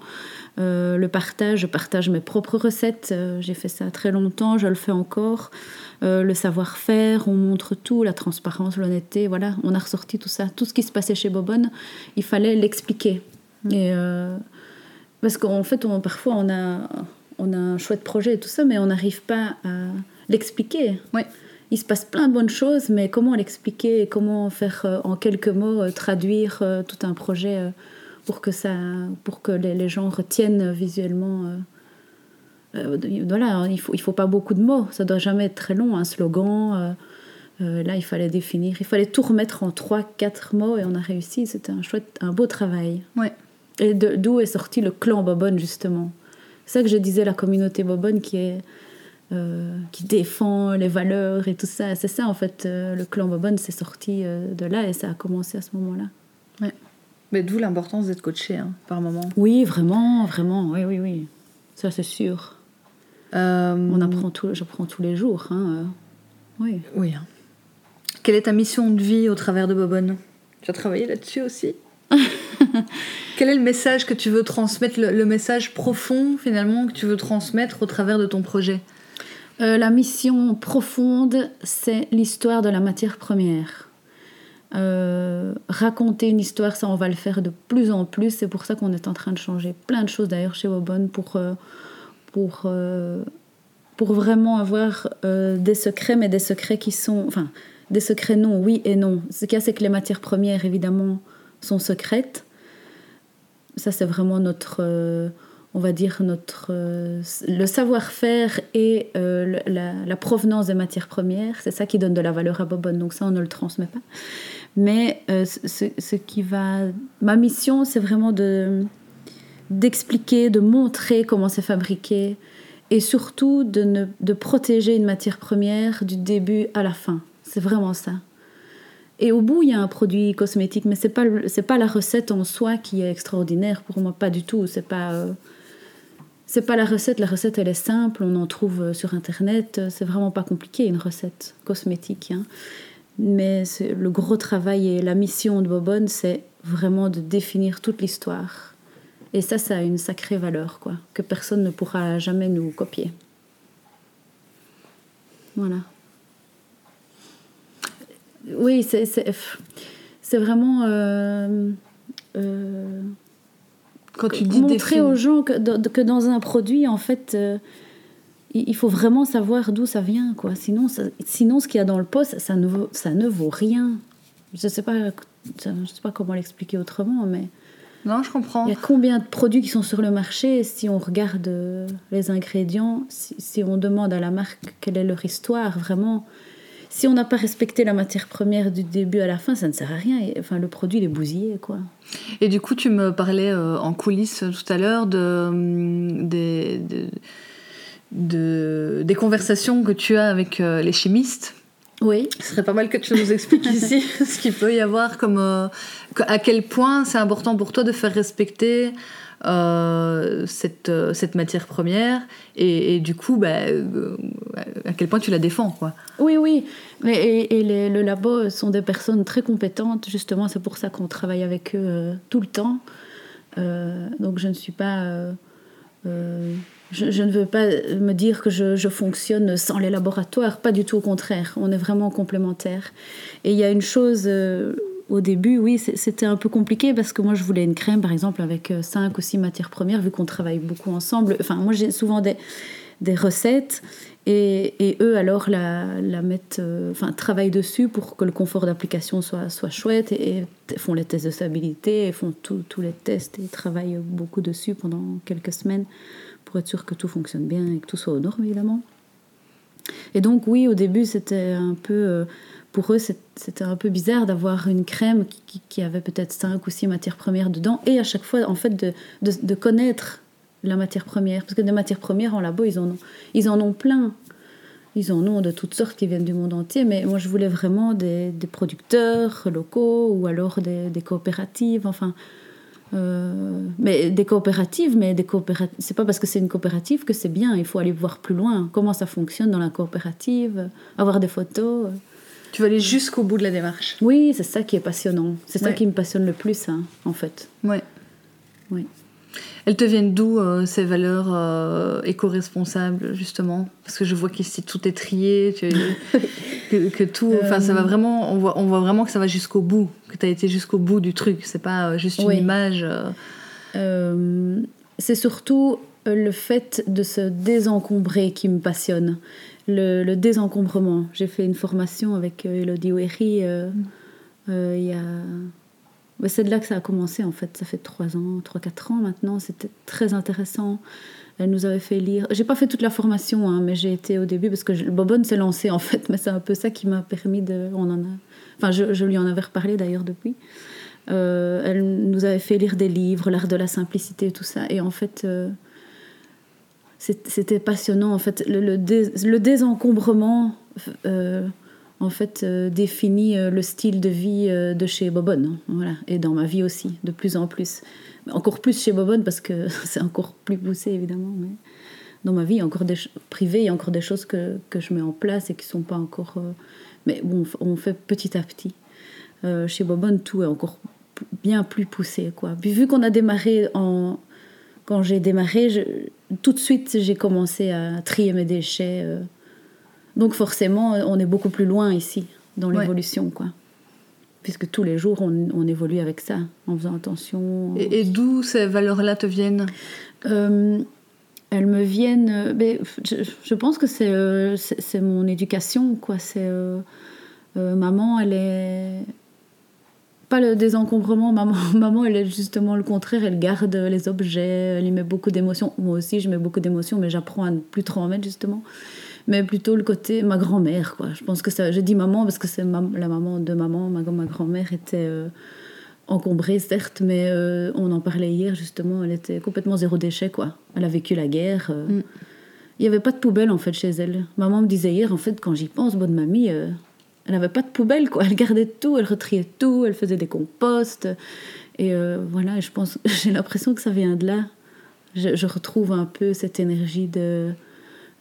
euh, le partage. Je partage mes propres recettes, j'ai fait ça très longtemps, je le fais encore. Le savoir-faire, on montre tout, la transparence, l'honnêteté, voilà, on a ressorti tout ça. Tout ce qui se passait chez Bobonne, il fallait l'expliquer. Et euh, parce qu'en fait, on, parfois, on a, on a un chouette projet et tout ça, mais on n'arrive pas à l'expliquer. Ouais. Il se passe plein de bonnes choses, mais comment l'expliquer et comment faire euh, en quelques mots euh, traduire euh, tout un projet pour que ça, pour que les, les gens retiennent visuellement. voilà, il faut il faut pas beaucoup de mots. Ça doit jamais être très long. Un slogan. là, il fallait définir, il fallait tout remettre en trois, quatre mots et on a réussi. C'était un chouette, un beau travail. Ouais. Et de- d'où est sorti le clan Bobonne, justement? C'est ça que je disais, la communauté Bobonne qui est. euh, qui défend les valeurs et tout ça. C'est ça, en fait, euh, le clan Bobonne, c'est sorti euh, de là et ça a commencé à ce moment-là. Mais d'où l'importance d'être coaché hein, par moment. Oui, vraiment, vraiment, oui, oui, oui. Ça, c'est sûr. On apprend tout, j'apprends tous les jours. Hein. Oui. Oui. hein. Quelle est ta mission de vie au travers de Bobonne Tu as travaillé là-dessus aussi? Quel est le message que tu veux transmettre, le, message profond finalement que tu veux transmettre au travers de ton projet? Euh, la mission profonde, c'est l'histoire de la matière première. Euh, raconter une histoire, ça on va le faire de plus en plus. C'est pour ça qu'on est en train de changer plein de choses d'ailleurs chez Wobon pour, euh, pour, pour vraiment avoir des secrets, mais des secrets qui sont... Enfin, des secrets non, oui et non. Ce qu'il y a, c'est que les matières premières, évidemment, sont secrètes. Ça, c'est vraiment notre... euh, on va dire notre euh, le savoir-faire et euh, la, provenance des matières premières, c'est ça qui donne de la valeur à Bobonne. Donc ça, on ne le transmet pas. Mais ce, qui va, ma mission, c'est vraiment de d'expliquer, de montrer comment c'est fabriqué et surtout de, de protéger une matière première du début à la fin. C'est vraiment ça. Et au bout, il y a un produit cosmétique, mais c'est pas le- c'est pas la recette en soi qui est extraordinaire pour moi, pas du tout. C'est pas euh, pas la recette. La recette, elle est simple. On en trouve euh, sur internet. C'est vraiment pas compliqué une recette cosmétique. hein. Mais le gros travail et la mission de Bobonne, c'est vraiment de définir toute l'histoire. Et ça, ça a une sacrée valeur, quoi, que personne ne pourra jamais nous copier. Voilà. Oui, c'est vraiment euh, euh, Quand tu dis montrer aux gens que, dans- que dans un produit, en fait, euh, il faut vraiment savoir d'où ça vient, quoi. Sinon, ça- sinon ce qu'il y a dans le pot, ça, ne vaut, ça ne vaut rien. Je sais pas, je sais pas comment l'expliquer autrement, mais Non, je comprends. il y a combien de produits qui sont sur le marché Si on regarde euh, les ingrédients, si, si on demande à la marque quelle est leur histoire, vraiment, si on n'a pas respecté la matière première du début à la fin, ça ne sert à rien. Et, enfin, le produit, il est bousillé, quoi. Et du coup, tu me parlais euh, en coulisses euh, tout à l'heure de, hum, des, de- de- des conversations que tu as avec euh, les chimistes. Oui. Ce serait pas mal que tu nous expliques ici ce qu'il peut y avoir comme. euh, à quel point c'est important pour toi de faire respecter euh, cette, euh, cette matière première et, du coup, bah, euh, à quel point tu la défends, quoi. Oui, oui. Mais, et les- le labo sont des personnes très compétentes, justement, c'est pour ça qu'on travaille avec eux tout le temps. Donc je ne suis pas... je, ne veux pas me dire que je, fonctionne sans les laboratoires, pas du tout au contraire. On est vraiment complémentaires. Et il y a une chose, au début, oui, c'était un peu compliqué parce que moi je voulais une crème, par exemple, avec euh, cinq ou six matières premières, vu qu'on travaille beaucoup ensemble. Enfin, moi j'ai souvent des, des recettes et, et eux alors la, la mettent, euh, enfin travaillent dessus pour que le confort d'application soit, soit chouette et, font les tests de stabilité, font tous les tests et travaillent beaucoup dessus pendant quelques semaines pour être sûr que tout fonctionne bien et que tout soit aux normes évidemment. Et donc oui, au début c'était un peu, euh, pour eux c'était un peu bizarre d'avoir une crème qui, avait peut-être cinq ou six matières premières dedans et à chaque fois en fait de, connaître la matière première. Parce que des matières premières en labo, ils en ont, ils en ont plein. Ils en ont de toutes sortes qui viennent du monde entier, mais moi je voulais vraiment des, producteurs locaux ou alors des, des coopératives, enfin. euh, mais des coopératives, mais des coopératives. C'est pas parce que c'est une coopérative que c'est bien. Il faut aller voir plus loin. Comment ça fonctionne dans la coopérative, avoir des photos. Tu vas aller jusqu'au bout de la démarche. Oui, c'est ça qui est passionnant. C'est ça Ouais. qui me passionne le plus, hein, en fait. Ouais. Oui. Elles te viennent d'où euh, ces valeurs euh, éco-responsables justement? Parce que je vois qu'ici tout est trié, tu- que, que tout, enfin ça va vraiment, on voit, on voit vraiment que ça va jusqu'au bout, que tu as été jusqu'au bout du truc. C'est pas euh, juste une Oui. image. euh, Euh, c'est surtout le fait de se désencombrer qui me passionne. Le, désencombrement. J'ai fait une formation avec Elodie Ouéry il y a c'est de là que ça a commencé en fait. Ça fait 3 ans, 3-4 ans maintenant. C'était très intéressant. Elle nous avait fait lire. J'ai pas fait toute la formation, hein, mais j'ai été au début parce que je... Bobonne s'est lancé en fait. Mais c'est un peu ça qui m'a permis de. Enfin, je, lui en avais reparlé d'ailleurs depuis. Euh, elle nous avait fait lire des livres, l'art de la simplicité, tout ça. Et en fait, euh, c'était passionnant. En fait, le, le, désencombrement. Euh, en fait euh, définit euh, le style de vie de chez Bobonne. Hein, voilà. Et dans ma vie aussi, de plus en plus. Encore plus chez Bobonne parce que c'est encore plus poussé évidemment. Mais dans ma vie, encore des privée, il y a encore des choses que, que, je mets en place et qui sont pas encore. mais bon, on fait petit à petit. chez Bobonne, tout est encore bien plus poussé. Quoi. Vu qu'on a démarré en. Quand j'ai démarré, tout de suite, j'ai commencé à trier mes déchets donc forcément, on est beaucoup plus loin ici dans l'évolution, quoi. Puisque tous les jours, on, évolue avec ça, en faisant attention. Et, d'où ces valeurs-là te viennent? Euh, Elles me viennent. Euh, mais je, pense que c'est euh, c'est mon éducation, quoi. C'est maman, elle est pas le désencombrement. Maman, maman, elle est justement le contraire. Elle garde les objets, elle y met beaucoup d'émotions. Moi aussi, je mets beaucoup d'émotions, mais j'apprends à ne plus trop en mettre justement mais plutôt le côté ma grand-mère quoi je pense que ça je dis maman parce que c'est la maman de maman ma, ma grand-mère était euh, encombrée certes mais euh, on en parlait hier justement elle était complètement zéro déchet quoi elle a vécu la guerre euh. mm. il n'y avait pas de poubelle en fait chez elle maman me disait hier en fait quand j'y pense bonne mamie elle n'avait pas de poubelle quoi elle gardait tout elle retriait tout elle faisait des composts et voilà je pense j'ai l'impression que ça vient de là je retrouve un peu cette énergie de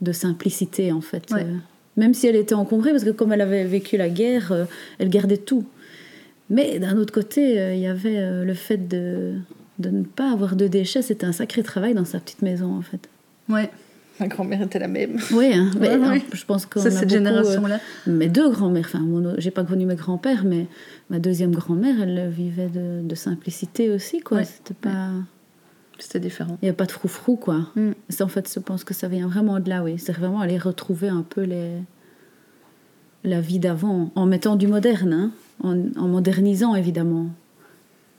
de simplicité en fait. Euh, même si elle était encombrée, parce que comme elle avait vécu la guerre, euh, elle gardait tout. Mais d'un autre côté, euh, il y avait le fait de, de ne pas avoir de déchets. C'était un sacré travail dans sa petite maison en fait. Ouais. Ma grand-mère était la même. Oui, hein, mais, je pense que cette génération-là. mes deux grands-mères, enfin, j'ai pas connu mes grands-pères, mais ma deuxième grand-mère, elle vivait de, simplicité aussi, quoi. C'était pas. C'était différent. Il n'y a pas de froufrou, quoi. Mm. En fait, je pense que ça vient vraiment de là, oui. C'est vraiment aller retrouver un peu les... la vie d'avant, en mettant du moderne, hein. en, modernisant, évidemment.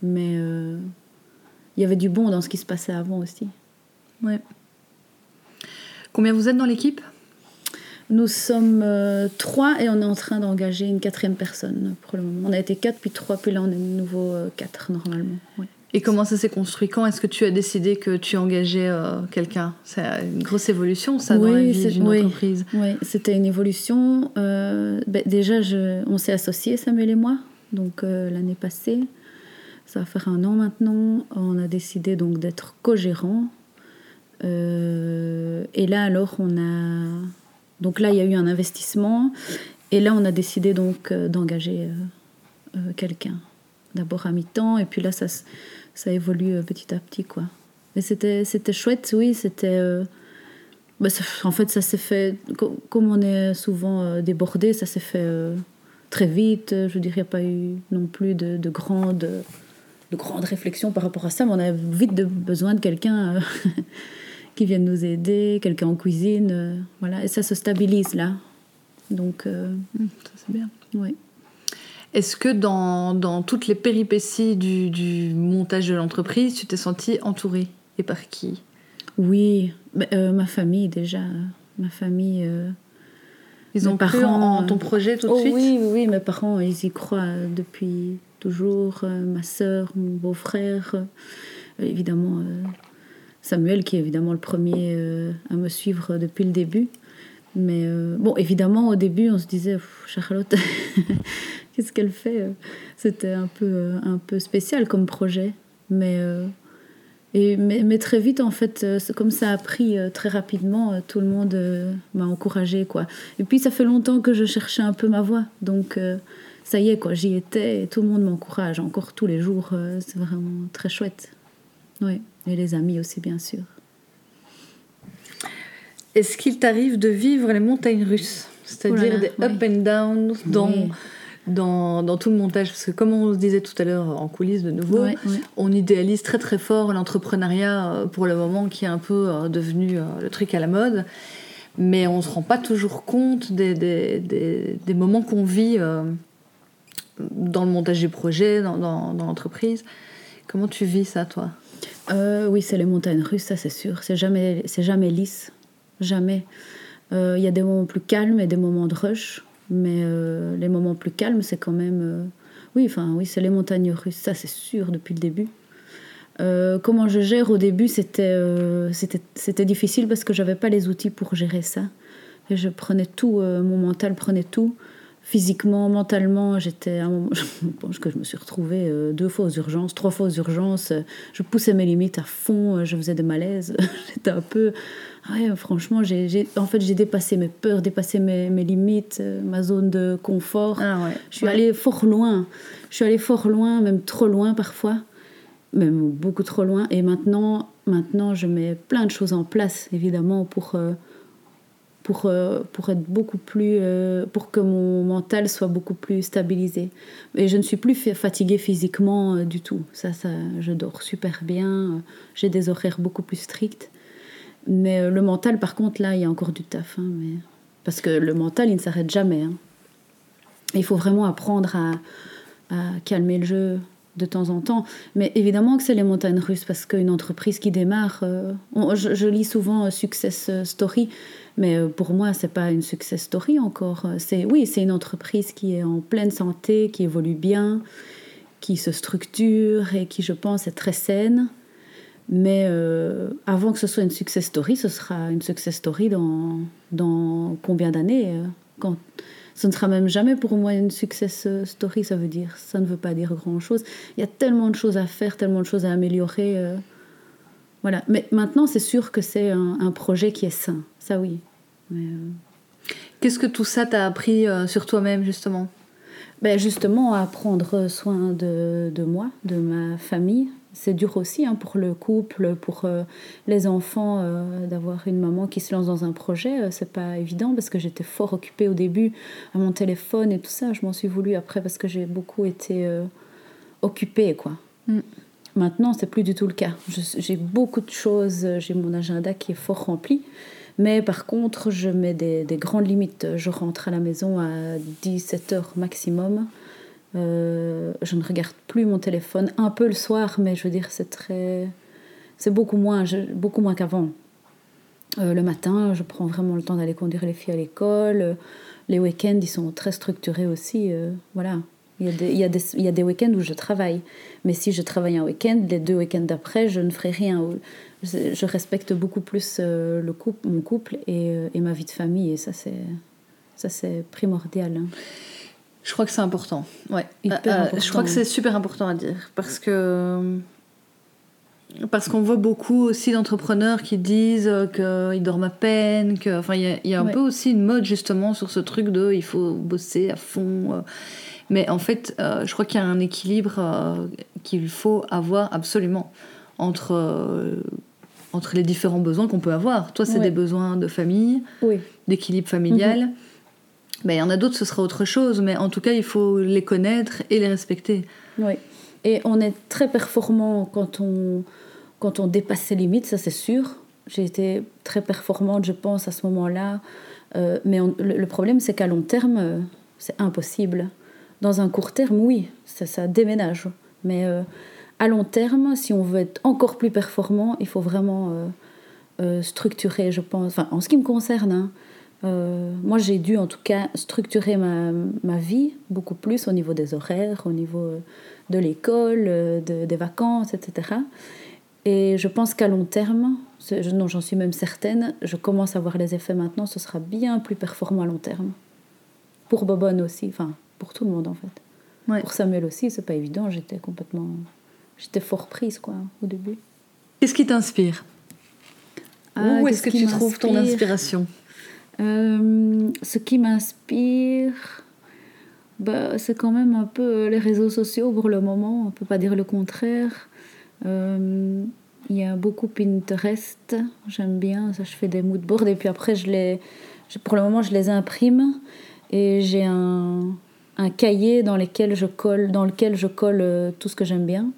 Mais euh, il y avait du bon dans ce qui se passait avant aussi. Ouais. Combien vous êtes dans l'équipe? Nous sommes euh, trois et on est en train d'engager une quatrième personne pour le moment. On a été quatre, puis trois, puis là on est de nouveau euh, quatre normalement. Ouais. Et comment ça s'est construit? Quand est-ce que tu as décidé que tu engageais euh, quelqu'un? C'est une grosse évolution, ça, dans la vie d'une entreprise. Oui, c'était une évolution. Ben, déjà, je, on s'est associés, Samuel et moi, donc l'année passée. Ça va faire un an maintenant. On a décidé donc d'être co-gérant. et là, alors, on a... Donc là, il y a eu un investissement. Et là, on a décidé donc d'engager quelqu'un. D'abord à mi-temps, et puis là, ça ça évolue euh, petit à petit, quoi. Mais c'était, chouette, oui, c'était... Euh, bah, en fait, ça s'est fait... Comme on est souvent euh, débordé, ça s'est fait très vite. Je dirais, il pas eu non plus de, de grandes de grandes réflexions par rapport à ça, mais on a vite besoin de quelqu'un qui vienne nous aider, quelqu'un en cuisine, voilà, et ça se stabilise là. Donc, mmh, ça c'est bien. Oui. Est-ce que dans, dans, toutes les péripéties du, du montage de l'entreprise, tu t'es sentie entourée Et par qui? Oui, euh, ma famille déjà. Ma famille. Euh, ils ont cru en, ton projet tout de oh, suite? Oui, oui, mes parents, ils y croient depuis toujours. Euh, ma soeur, mon beau-frère, évidemment Samuel, qui est évidemment le premier à me suivre depuis le début. Mais bon, évidemment, au début, on se disait, Charlotte, qu'est-ce qu'elle fait euh, C'était un peu, euh, un peu spécial comme projet. Mais, euh, et, mais, très vite, en fait, comme ça a pris très rapidement, tout le monde m'a encouragé quoi. Et puis, ça fait longtemps que je cherchais un peu ma voix. Donc, ça y est, j'y étais et tout le monde m'encourage encore tous les jours. c'est vraiment très chouette. Oui, et les amis aussi, bien sûr. Est-ce qu'il t'arrive de vivre les montagnes russes? C'est-à-dire des up and down dans dans, dans, tout le montage? Parce que comme on se disait tout à l'heure en coulisses de nouveau, on idéalise très très fort l'entrepreneuriat euh, pour le moment qui est un peu euh, devenu euh, le truc à la mode. Mais on ne se rend pas toujours compte des, des, des, moments qu'on vit dans le montage du projet, dans, dans, dans l'entreprise. Comment tu vis ça, toi? Oui, c'est les montagnes russes, ça c'est sûr. C'est jamais, c'est jamais lisse. Jamais. Il y a des moments plus calmes et des moments de rush. Mais euh, les moments plus calmes, c'est quand même. Euh, oui, enfin, oui, c'est les montagnes russes, ça c'est sûr depuis le début. Euh, comment je gère au début, c'était c'était difficile parce que j'avais pas les outils pour gérer ça. Et je prenais tout, mon mental prenait tout physiquement, mentalement, j'étais à un moment, je pense que je me suis retrouvée deux fois aux urgences, trois fois aux urgences. Je poussais mes limites à fond, je faisais des malaises. j'étais un peu, Ouais, franchement, j'ai, en fait, j'ai dépassé mes peurs, dépassé mes, mes limites, euh, ma zone de confort. Ah ouais. Je suis allée fort loin. Je suis allée fort loin, même trop loin parfois, même beaucoup trop loin. Et maintenant, maintenant, je mets plein de choses en place, évidemment, pour euh, pour euh, pour être beaucoup plus, pour que mon mental soit beaucoup plus stabilisé. Et je ne suis plus fatiguée physiquement du tout. Ça, ça, je dors super bien. J'ai des horaires beaucoup plus stricts. Mais euh, le mental, par contre, là, il y a encore du taf. Hein, mais... Parce que le mental, il ne s'arrête jamais. Hein. Il faut vraiment apprendre à, calmer le jeu de temps en temps. Mais évidemment que c'est les montagnes russes, parce qu'une entreprise qui démarre... Euh, je, lis souvent euh, Success Story, mais pour moi, c'est pas une Success Story encore. C'est Oui, c'est une entreprise qui est en pleine santé, qui évolue bien, qui se structure et qui, je pense, est très saine. Mais euh, avant que ce soit une success story, ce sera une success story dans, dans combien d'années euh, quand Ce ne sera même jamais pour moi une success story, ça veut dire. Ça ne veut pas dire grand-chose. Il y a tellement de choses à faire, tellement de choses à améliorer. Euh, voilà. Mais maintenant, c'est sûr que c'est un, projet qui est sain. Ça, oui. Qu'est-ce que tout ça t'a appris sur toi-même, justement? Ben Justement, à prendre soin de, de moi, de ma famille, c'est dur aussi hein, pour le couple, pour euh, les enfants, euh, d'avoir une maman qui se lance dans un projet. Euh, c'est pas évident parce que j'étais fort occupée au début à mon téléphone et tout ça. Je m'en suis voulu après parce que j'ai beaucoup été occupée, quoi. Mm. Maintenant, c'est plus du tout le cas. J'ai beaucoup de choses, j'ai mon agenda qui est fort rempli. Mais par contre, je mets des, des grandes limites. Je rentre à la maison à 17 heures maximum. Euh, je ne regarde plus mon téléphone, un peu le soir, mais je veux dire, c'est très. C'est beaucoup moins, beaucoup moins qu'avant. Euh, le matin, je prends vraiment le temps d'aller conduire les filles à l'école. Les week-ends, ils sont très structurés aussi. Euh, voilà. Il y, a des, il, y a des, il y a des week-ends où je travaille. Mais si je travaille un week-end, les deux week-ends d'après, je ne ferai rien. Je, respecte beaucoup plus le couple, mon couple et, et, ma vie de famille. Et ça, c'est primordial. Hein. Je crois que c'est important. Ouais. Euh, euh, je crois que c'est super important à dire parce que parce qu'on voit beaucoup aussi d'entrepreneurs qui disent qu'ils dorment à peine, que enfin il y a, un peu aussi une mode justement sur ce truc de il faut bosser à fond. Euh. Mais en fait, je crois qu'il y a un équilibre qu'il faut avoir absolument entre entre les différents besoins qu'on peut avoir. Toi, c'est des besoins de famille, d'équilibre familial. Mhm. Ben, il y en a d'autres, ce sera autre chose, mais en tout cas, il faut les connaître et les respecter. Oui. Et on est très performant quand on, quand on dépasse ses limites, ça c'est sûr. J'ai été très performante, je pense, à ce moment-là. Euh, mais le, problème, c'est qu'à long terme, euh, c'est impossible. Dans un court terme, oui, ça, déménage. Mais euh, à long terme, si on veut être encore plus performant, il faut vraiment structurer, je pense. Enfin, en ce qui me concerne, hein, euh, moi, j'ai dû en tout cas structurer ma, ma, vie beaucoup plus au niveau des horaires, au niveau euh, de l'école, euh, de, des vacances, etc. Et je pense qu'à long terme, non, j'en suis même certaine, je commence à voir les effets maintenant, ce sera bien plus performant à long terme. Pour Bobonne aussi, enfin, pour tout le monde en fait. Pour Samuel aussi, c'est pas évident, j'étais complètement. J'étais fort prise, quoi, au début. Qu'est-ce qui t'inspire? Ah, Où est-ce que tu trouves ton inspiration? Euh, ce qui m'inspire, bah, c'est quand même un peu euh, les réseaux sociaux pour le moment, on ne peut pas dire le contraire. Euh, il y a beaucoup Pinterest, j'aime bien, ça je fais des moodboards et puis après je les, pour le moment je les imprime et j'ai un, un cahier dans lequel je colle, dans lequel je colle euh, tout ce que j'aime bien.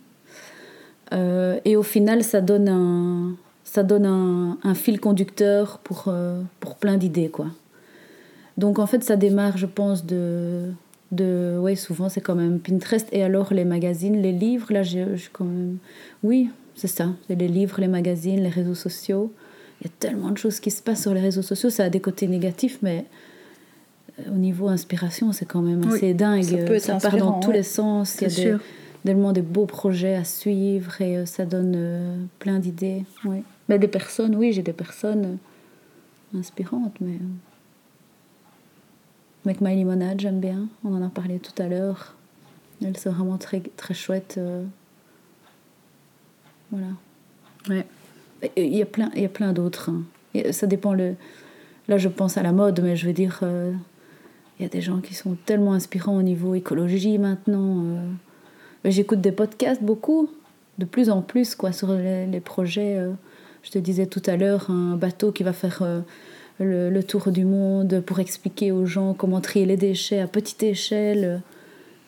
Euh, et au final, ça donne un, ça donne un, fil conducteur pour, euh, pour plein d'idées, quoi. Donc en fait, ça démarre, je pense, de, de ouais, souvent c'est quand même Pinterest et alors les magazines, les livres. Là, j'ai quand même, oui, c'est ça, les livres, les magazines, les réseaux sociaux. Il y a tellement de choses qui se passent sur les réseaux sociaux. Ça a des côtés négatifs, mais au niveau inspiration, c'est quand même assez dingue. Ça, part dans tous les sens. Il y a tellement de beaux projets à suivre et euh, ça donne euh, plein d'idées. Ouais. Mais des personnes, oui, j'ai des personnes euh, inspirantes, mais. Avec My Limonade, j'aime bien. On en a parlé tout à l'heure. Elle, c'est vraiment très, très chouette. Voilà. Ouais. Il y a plein, il y a plein d'autres. Hein. Ça dépend le. Là, je pense à la mode, mais je veux dire, il y a des gens qui sont tellement inspirants au niveau écologie maintenant. Euh. J'écoute des podcasts beaucoup, de plus en plus, quoi, sur les, projets. Euh. Je te disais tout à l'heure, un bateau qui va faire euh, le, tour du monde pour expliquer aux gens comment trier les déchets à petite échelle.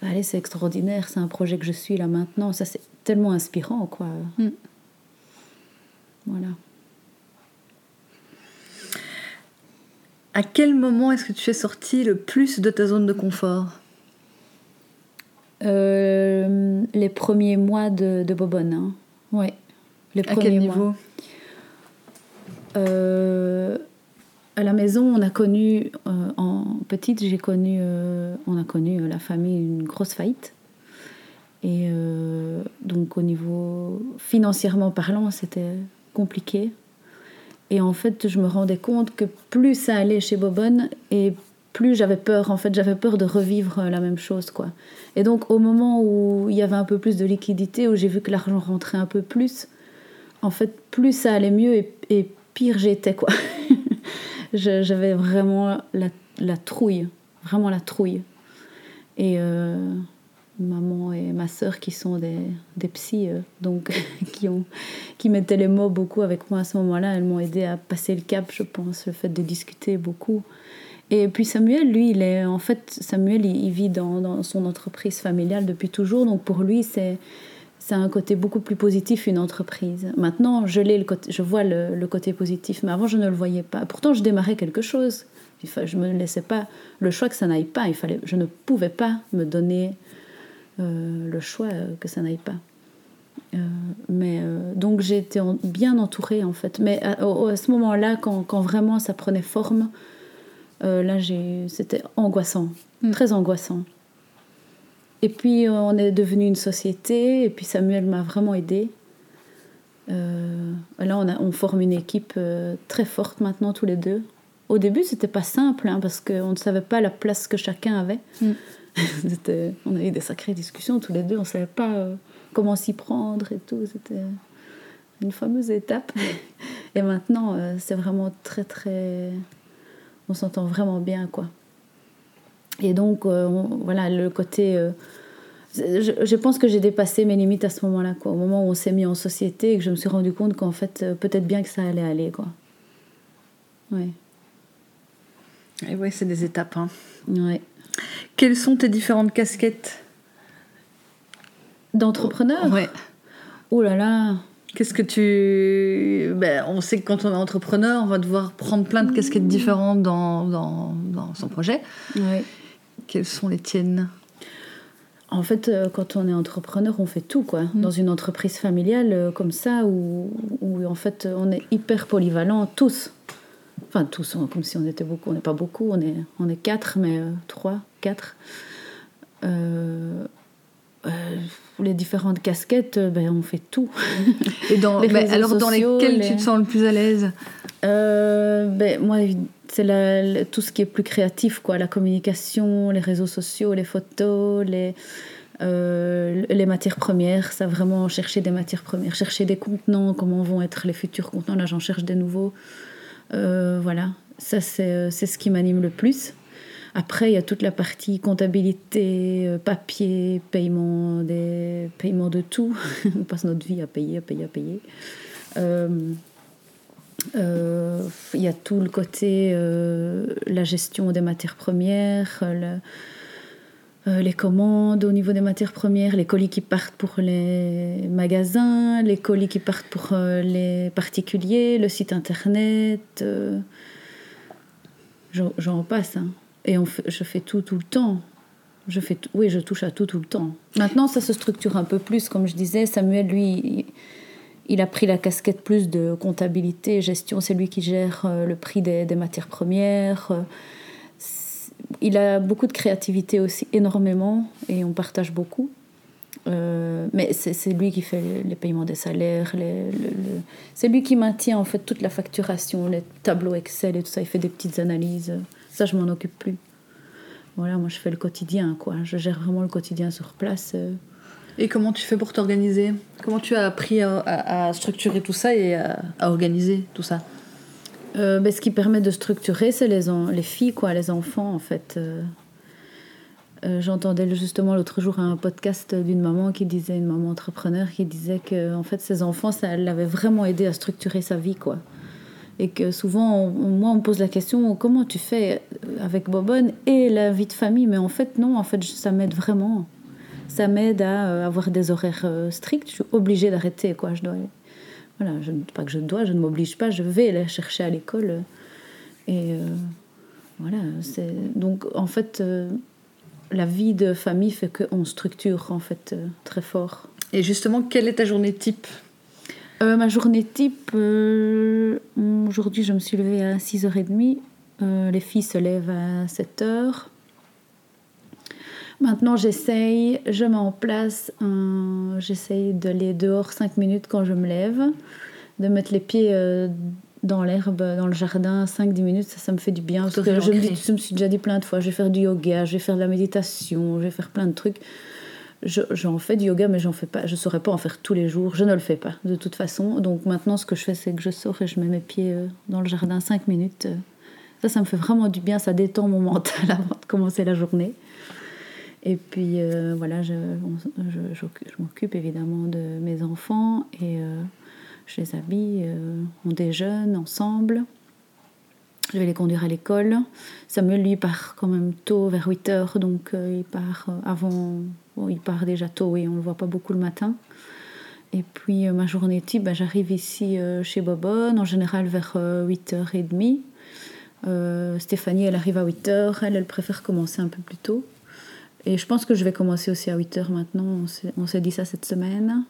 Allez, c'est extraordinaire, c'est un projet que je suis là maintenant. Ça, c'est tellement inspirant, quoi. Mm. Voilà. À quel moment est-ce que tu es sorti le plus de ta zone de confort euh, Les premiers mois de, de Bobonne. Hein. Ouais. Les à quel niveau euh, À la maison, on a connu, euh, en petite, j'ai connu, on a connu la famille une grosse faillite. Et donc au niveau financièrement parlant, c'était compliqué. Et en fait, je me rendais compte que plus ça allait chez Bobonne et plus j'avais peur. En fait, j'avais peur de revivre la même chose, quoi. Et donc, au moment où il y avait un peu plus de liquidité, où j'ai vu que l'argent rentrait un peu plus, en fait, plus ça allait mieux et, pire j'étais, quoi. j'avais vraiment la, la, trouille, vraiment la trouille. Et euh, ma sœur qui sont des, des psys, euh, donc qui, ont, qui mettaient les mots beaucoup avec moi à ce moment-là. Elles m'ont aidé à passer le cap, je pense, le fait de discuter beaucoup. Et puis Samuel, lui, il est en fait, Samuel, il, vit dans, dans, son entreprise familiale depuis toujours, donc pour lui, c'est un côté beaucoup plus positif une entreprise. Maintenant, je, le côté, je vois le, le, côté positif, mais avant, je ne le voyais pas. Pourtant, je démarrais quelque chose. Je ne me laissais pas le choix que ça n'aille pas. Il fallait, je ne pouvais pas me donner euh, le choix que ça n'aille pas. Euh, mais euh, donc j'ai été bien entourée en fait. Mais à, ce moment-là, quand, quand, vraiment ça prenait forme, là c'était angoissant, mm. très angoissant. Et puis on est devenu une société, et puis Samuel m'a vraiment aidée. là, on, a, on, forme une équipe très forte maintenant, tous les deux. Au début, c'était pas simple, hein, parce qu'on ne savait pas la place que chacun avait. Mm. On a eu des sacrées discussions tous les deux, on ne savait pas euh, comment s'y prendre et tout. C'était une fameuse étape. Et maintenant, euh, c'est vraiment très, très. On s'entend vraiment bien, quoi. Et donc, euh, voilà, le côté. Je, pense que j'ai dépassé mes limites à ce moment-là, quoi. Au moment où on s'est mis en société et que je me suis rendu compte qu'en fait, peut-être bien que ça allait aller, quoi. Ouais. Et ouais, c'est des étapes, hein. Ouais. Quelles sont tes différentes casquettes D'entrepreneur? Ouais. Oh là là Qu'est-ce que tu... Ben, on sait que quand on est entrepreneur, on va devoir prendre plein de casquettes différentes dans, dans, dans son projet. Ouais. Quelles sont les tiennes? En fait, euh, quand on est entrepreneur, on fait tout, quoi. Mm. Dans une entreprise familiale euh, comme ça, où, où, en fait on est hyper polyvalent, tous. Enfin, tous, comme si on était beaucoup. On n'est pas beaucoup, on est, on est quatre, mais euh, trois, quatre. Euh, euh, les différentes casquettes, ben, on fait tout. Et dans, ben, alors, dans lesquelles tu te sens le plus à l'aise ben, Moi, c'est tout ce qui est plus créatif, quoi. La communication, les réseaux sociaux, les photos, les. les matières premières, ça vraiment chercher des matières premières, chercher des contenants, comment vont être les futurs contenants. Là, j'en cherche des nouveaux. Euh, voilà, ça euh, c'est ce qui m'anime le plus. Après, il y a toute la partie comptabilité, euh, papier, paiement, des paiements de tout. On passe notre vie à payer, à payer, à payer. Il y a tout le côté, la gestion des matières premières, euh, les commandes au niveau des matières premières, les colis qui partent pour les magasins, les colis qui partent pour euh, les particuliers, le site internet. Euh, j'en passe. Hein. Et on je fais tout tout le temps. Je fais oui, je touche à tout tout le temps. Maintenant, ça se structure un peu plus, comme je disais. Samuel, lui, il, a pris la casquette plus de comptabilité, gestion. C'est lui qui gère le prix des, des matières premières il a beaucoup de créativité aussi, énormément, et on partage beaucoup. Euh, mais c'est lui qui fait les, paiements des salaires, c'est lui qui maintient en fait toute la facturation, les tableaux Excel et tout ça. Il fait des petites analyses. Ça, je m'en occupe plus. Voilà, moi je fais le quotidien, quoi. Je gère vraiment le quotidien sur place. Euh. Et comment tu fais pour t'organiser? Comment tu as appris à, structurer tout ça et à organiser tout ça? Euh, ben, ce qui permet de structurer, c'est les, les filles, quoi, les enfants, en fait. Euh, euh, j'entendais justement l'autre jour un podcast d'une maman qui disait, une maman entrepreneur, qui disait que en fait, ses enfants, ça l'avait vraiment aidé à structurer sa vie, quoi. Et que souvent, moi, on me pose la question comment tu fais avec Bobonne et la vie de famille? Mais en fait, non, en fait, ça m'aide vraiment. Ça m'aide à avoir des horaires stricts. Je suis obligée d'arrêter, quoi. Je dois voilà, je, pas que je dois, je ne m'oblige pas, je vais la chercher à l'école. Et euh, voilà, c'est donc en fait euh, la vie de famille fait qu'on structure en fait euh, très fort. Et justement, quelle est ta journée type? Ma journée type, aujourd'hui je me suis levée à 6h30, les filles se lèvent à 7h. Maintenant, j'essaye, je mets en place, j'essaye d'aller dehors 5 minutes quand je me lève, de mettre les pieds euh, dans l'herbe, dans le jardin, 5-10 minutes, ça, ça me fait du bien. Parce que je me, dis, je me suis déjà dit plein de fois, je vais faire du yoga, je vais faire de la méditation, je vais faire plein de trucs. J'en fais du yoga, mais j'en fais pas. Je ne saurais pas en faire tous les jours. Je ne le fais pas, de toute façon. Donc maintenant, ce que je fais, c'est que je sors et je mets mes pieds euh, dans le jardin 5 minutes. Ça, ça me fait vraiment du bien. Ça détend mon mental avant de commencer la journée. Et puis euh, voilà, je, je, m'occupe évidemment de mes enfants et euh, je les habille, euh, on déjeune ensemble. Je vais les conduire à l'école. Samuel, lui, part quand même tôt, vers 8 heures, donc il part avant. il part déjà tôt et on ne le voit pas beaucoup le matin. Et puis ma journée type, ben, j'arrive ici chez Bobonne, en général vers 8h30. Stéphanie, elle arrive à 8h, elle, elle préfère commencer un peu plus tôt. Et je pense que je vais commencer aussi à 8 heures maintenant. On s'est dit ça cette semaine.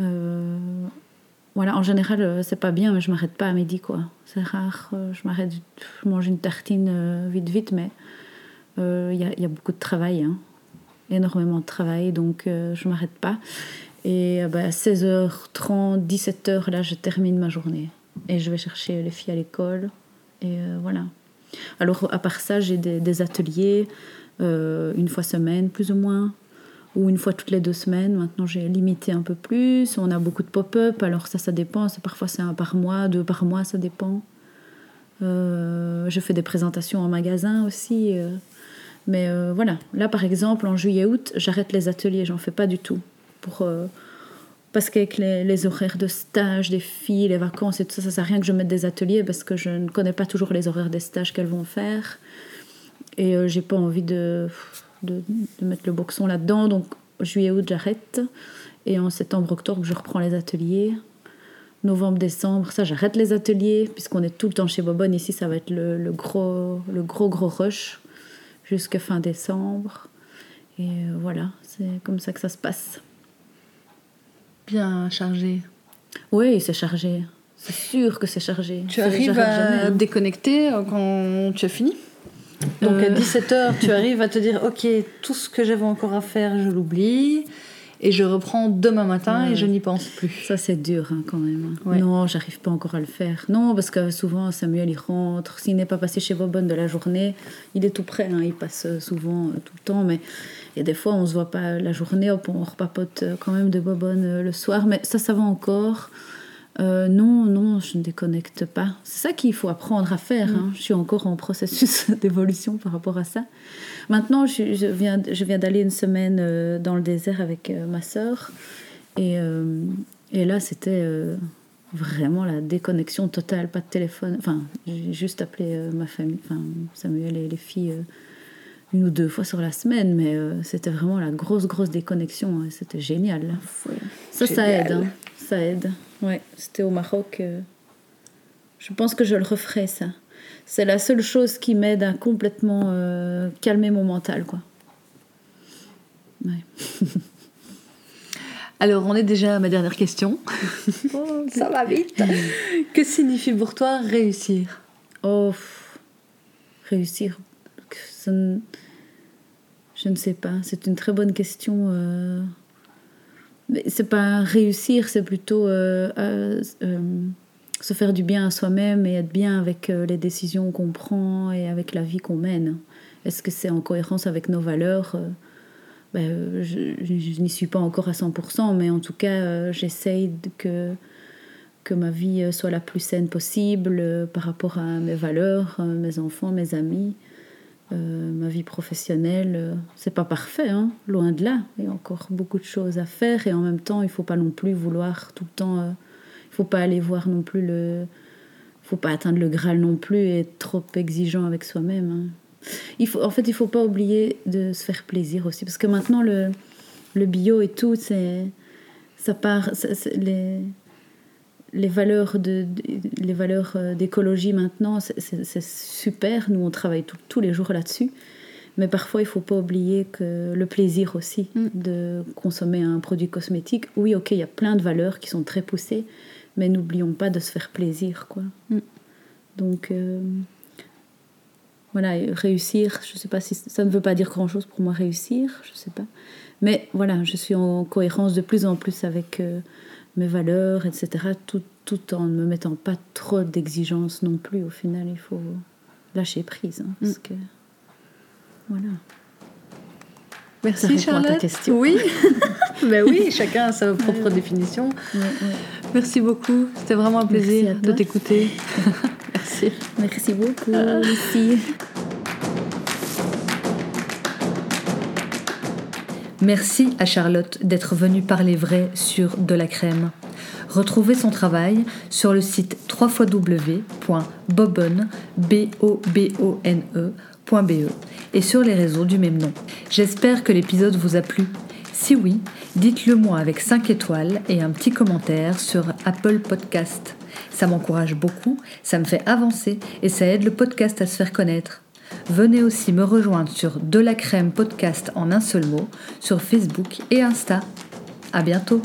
Euh, voilà, en général, euh, c'est pas bien, mais je m'arrête pas à midi, quoi. C'est rare. Euh, je m'arrête, je mange une tartine vite, vite, mais il y, a beaucoup de travail, hein. énormément de travail, donc je m'arrête pas. Et bah, à 16h30, 17h, là, je termine ma journée. Et je vais chercher les filles à l'école. Et voilà. Alors, à part ça, j'ai des ateliers. Euh, une fois semaine plus ou moins, ou une fois toutes les deux semaines. Maintenant, j'ai limité un peu plus. On a beaucoup de pop-up, alors ça, ça dépend. Parfois, c'est un par mois, deux par mois, ça dépend. Euh, je fais des présentations en magasin aussi. Euh. mais voilà, là, par exemple, en juillet-août, j'arrête les ateliers, j'en fais pas du tout. Pour, parce qu'avec les, les, horaires de stage des filles, les vacances et tout ça, ça sert à rien que je mette des ateliers parce que je ne connais pas toujours les horaires des stages qu'elles vont faire. Et euh, j'ai pas envie de, de, mettre le boxon là-dedans. Donc, juillet-août, j'arrête. Et en septembre-octobre, je reprends les ateliers. Novembre-décembre, ça, j'arrête les ateliers, puisqu'on est tout le temps chez Bobonne. Ici, ça va être le, le gros, le gros, gros rush jusqu'à fin décembre. Et euh, voilà, c'est comme ça que ça se passe. Bien chargé. Oui, c'est chargé. C'est sûr que c'est chargé. Tu arrives à hein. déconnecter quand tu as fini? Donc à 17h, euh. tu arrives à te dire, ok, tout ce que j'avais encore à faire, je l'oublie. Et je reprends demain matin et je n'y pense plus. Ça, c'est dur hein, quand même. Non, j'arrive pas encore à le faire. Non, parce que souvent, Samuel, il rentre. S'il n'est pas passé chez Bobonne de la journée, il est tout prêt. Hein. il passe souvent euh, tout le temps. Mais a des fois, on se voit pas la journée. Hop, on repapote euh, quand même de Bobonne le soir. Mais ça, ça va encore. Euh, non, non, je ne déconnecte pas. C'est ça qu'il faut apprendre à faire. Hein. Mm. Je suis encore en processus d'évolution par rapport à ça. Maintenant, je, viens, je viens d'aller une semaine euh, dans le désert avec euh, ma sœur. Et, et là, c'était vraiment la déconnexion totale, pas de téléphone. Enfin, j'ai juste appelé ma famille, enfin, Samuel et les filles une ou deux fois sur la semaine, mais euh, c'était vraiment la grosse, grosse déconnexion. C'était génial. là. Ça, ça aide. hein. Ça aide. Ouais, c'était au Maroc. euh, Je pense que je le referai, ça. C'est la seule chose qui m'aide à complètement euh, calmer mon mental, quoi. Ouais. Alors, on est déjà à ma dernière question. Ça va vite. Que signifie pour toi réussir? Oh, réussir. Je ne sais pas. C'est une très bonne question. euh. C'est pas réussir, c'est plutôt euh, euh, euh, se faire du bien à soi-même et être bien avec les décisions qu'on prend et avec la vie qu'on mène. Est-ce que c'est en cohérence avec nos valeurs? Ben, Je, n'y suis pas encore à 100%, mais en tout cas, j'essaye que que ma vie soit la plus saine possible par rapport à mes valeurs, mes enfants, mes amis, euh, ma vie professionnelle. euh, c'est pas parfait, hein, loin de là. Il y a encore beaucoup de choses à faire et en même temps, il faut pas non plus vouloir tout le temps. euh, il faut pas aller voir non plus le. Il faut pas atteindre le Graal non plus et être trop exigeant avec soi-même. hein. Il faut, en fait, il faut pas oublier de se faire plaisir aussi parce que maintenant le, le bio et tout, c'est ça part. les, les valeurs de, de- les valeurs euh, d'écologie maintenant, c'est- super. Nous, on travaille tout- tous les jours là-dessus. Mais parfois, il faut pas oublier que le plaisir aussi Mm. de consommer un produit cosmétique. Oui, ok, il y a plein de valeurs qui sont très poussées, mais n'oublions pas de se faire plaisir, quoi. Mm. Donc, euh, voilà, réussir, je sais pas si ça ne veut pas dire grand-chose pour moi, réussir, je sais pas. Mais voilà, je suis en cohérence de plus en plus avec euh, mes valeurs, etc., tout, tout en ne me mettant pas trop d'exigences non plus. Au final, il faut lâcher prise. hein, parce que, voilà. Merci répond à ta Charlotte. question. Oui, ben oui, chacun a sa propre définition. Ouais, ouais. Merci beaucoup, c'était vraiment un Merci plaisir de t'écouter. Merci. Merci beaucoup, Lucie. Merci à Charlotte d'être venue parler vrai sur De la crème. Retrouvez son travail sur le site www.bobonne, B-O-B-O-N-E.be E et sur les réseaux du même nom. J'espère que l'épisode vous a plu. Si oui, dites-le moi avec 5 étoiles et un petit commentaire sur Apple Podcast. Ça m'encourage beaucoup, ça me fait avancer et ça aide le podcast à se faire connaître. Venez aussi me rejoindre sur De la crème podcast en un seul mot sur Facebook et Insta. À bientôt.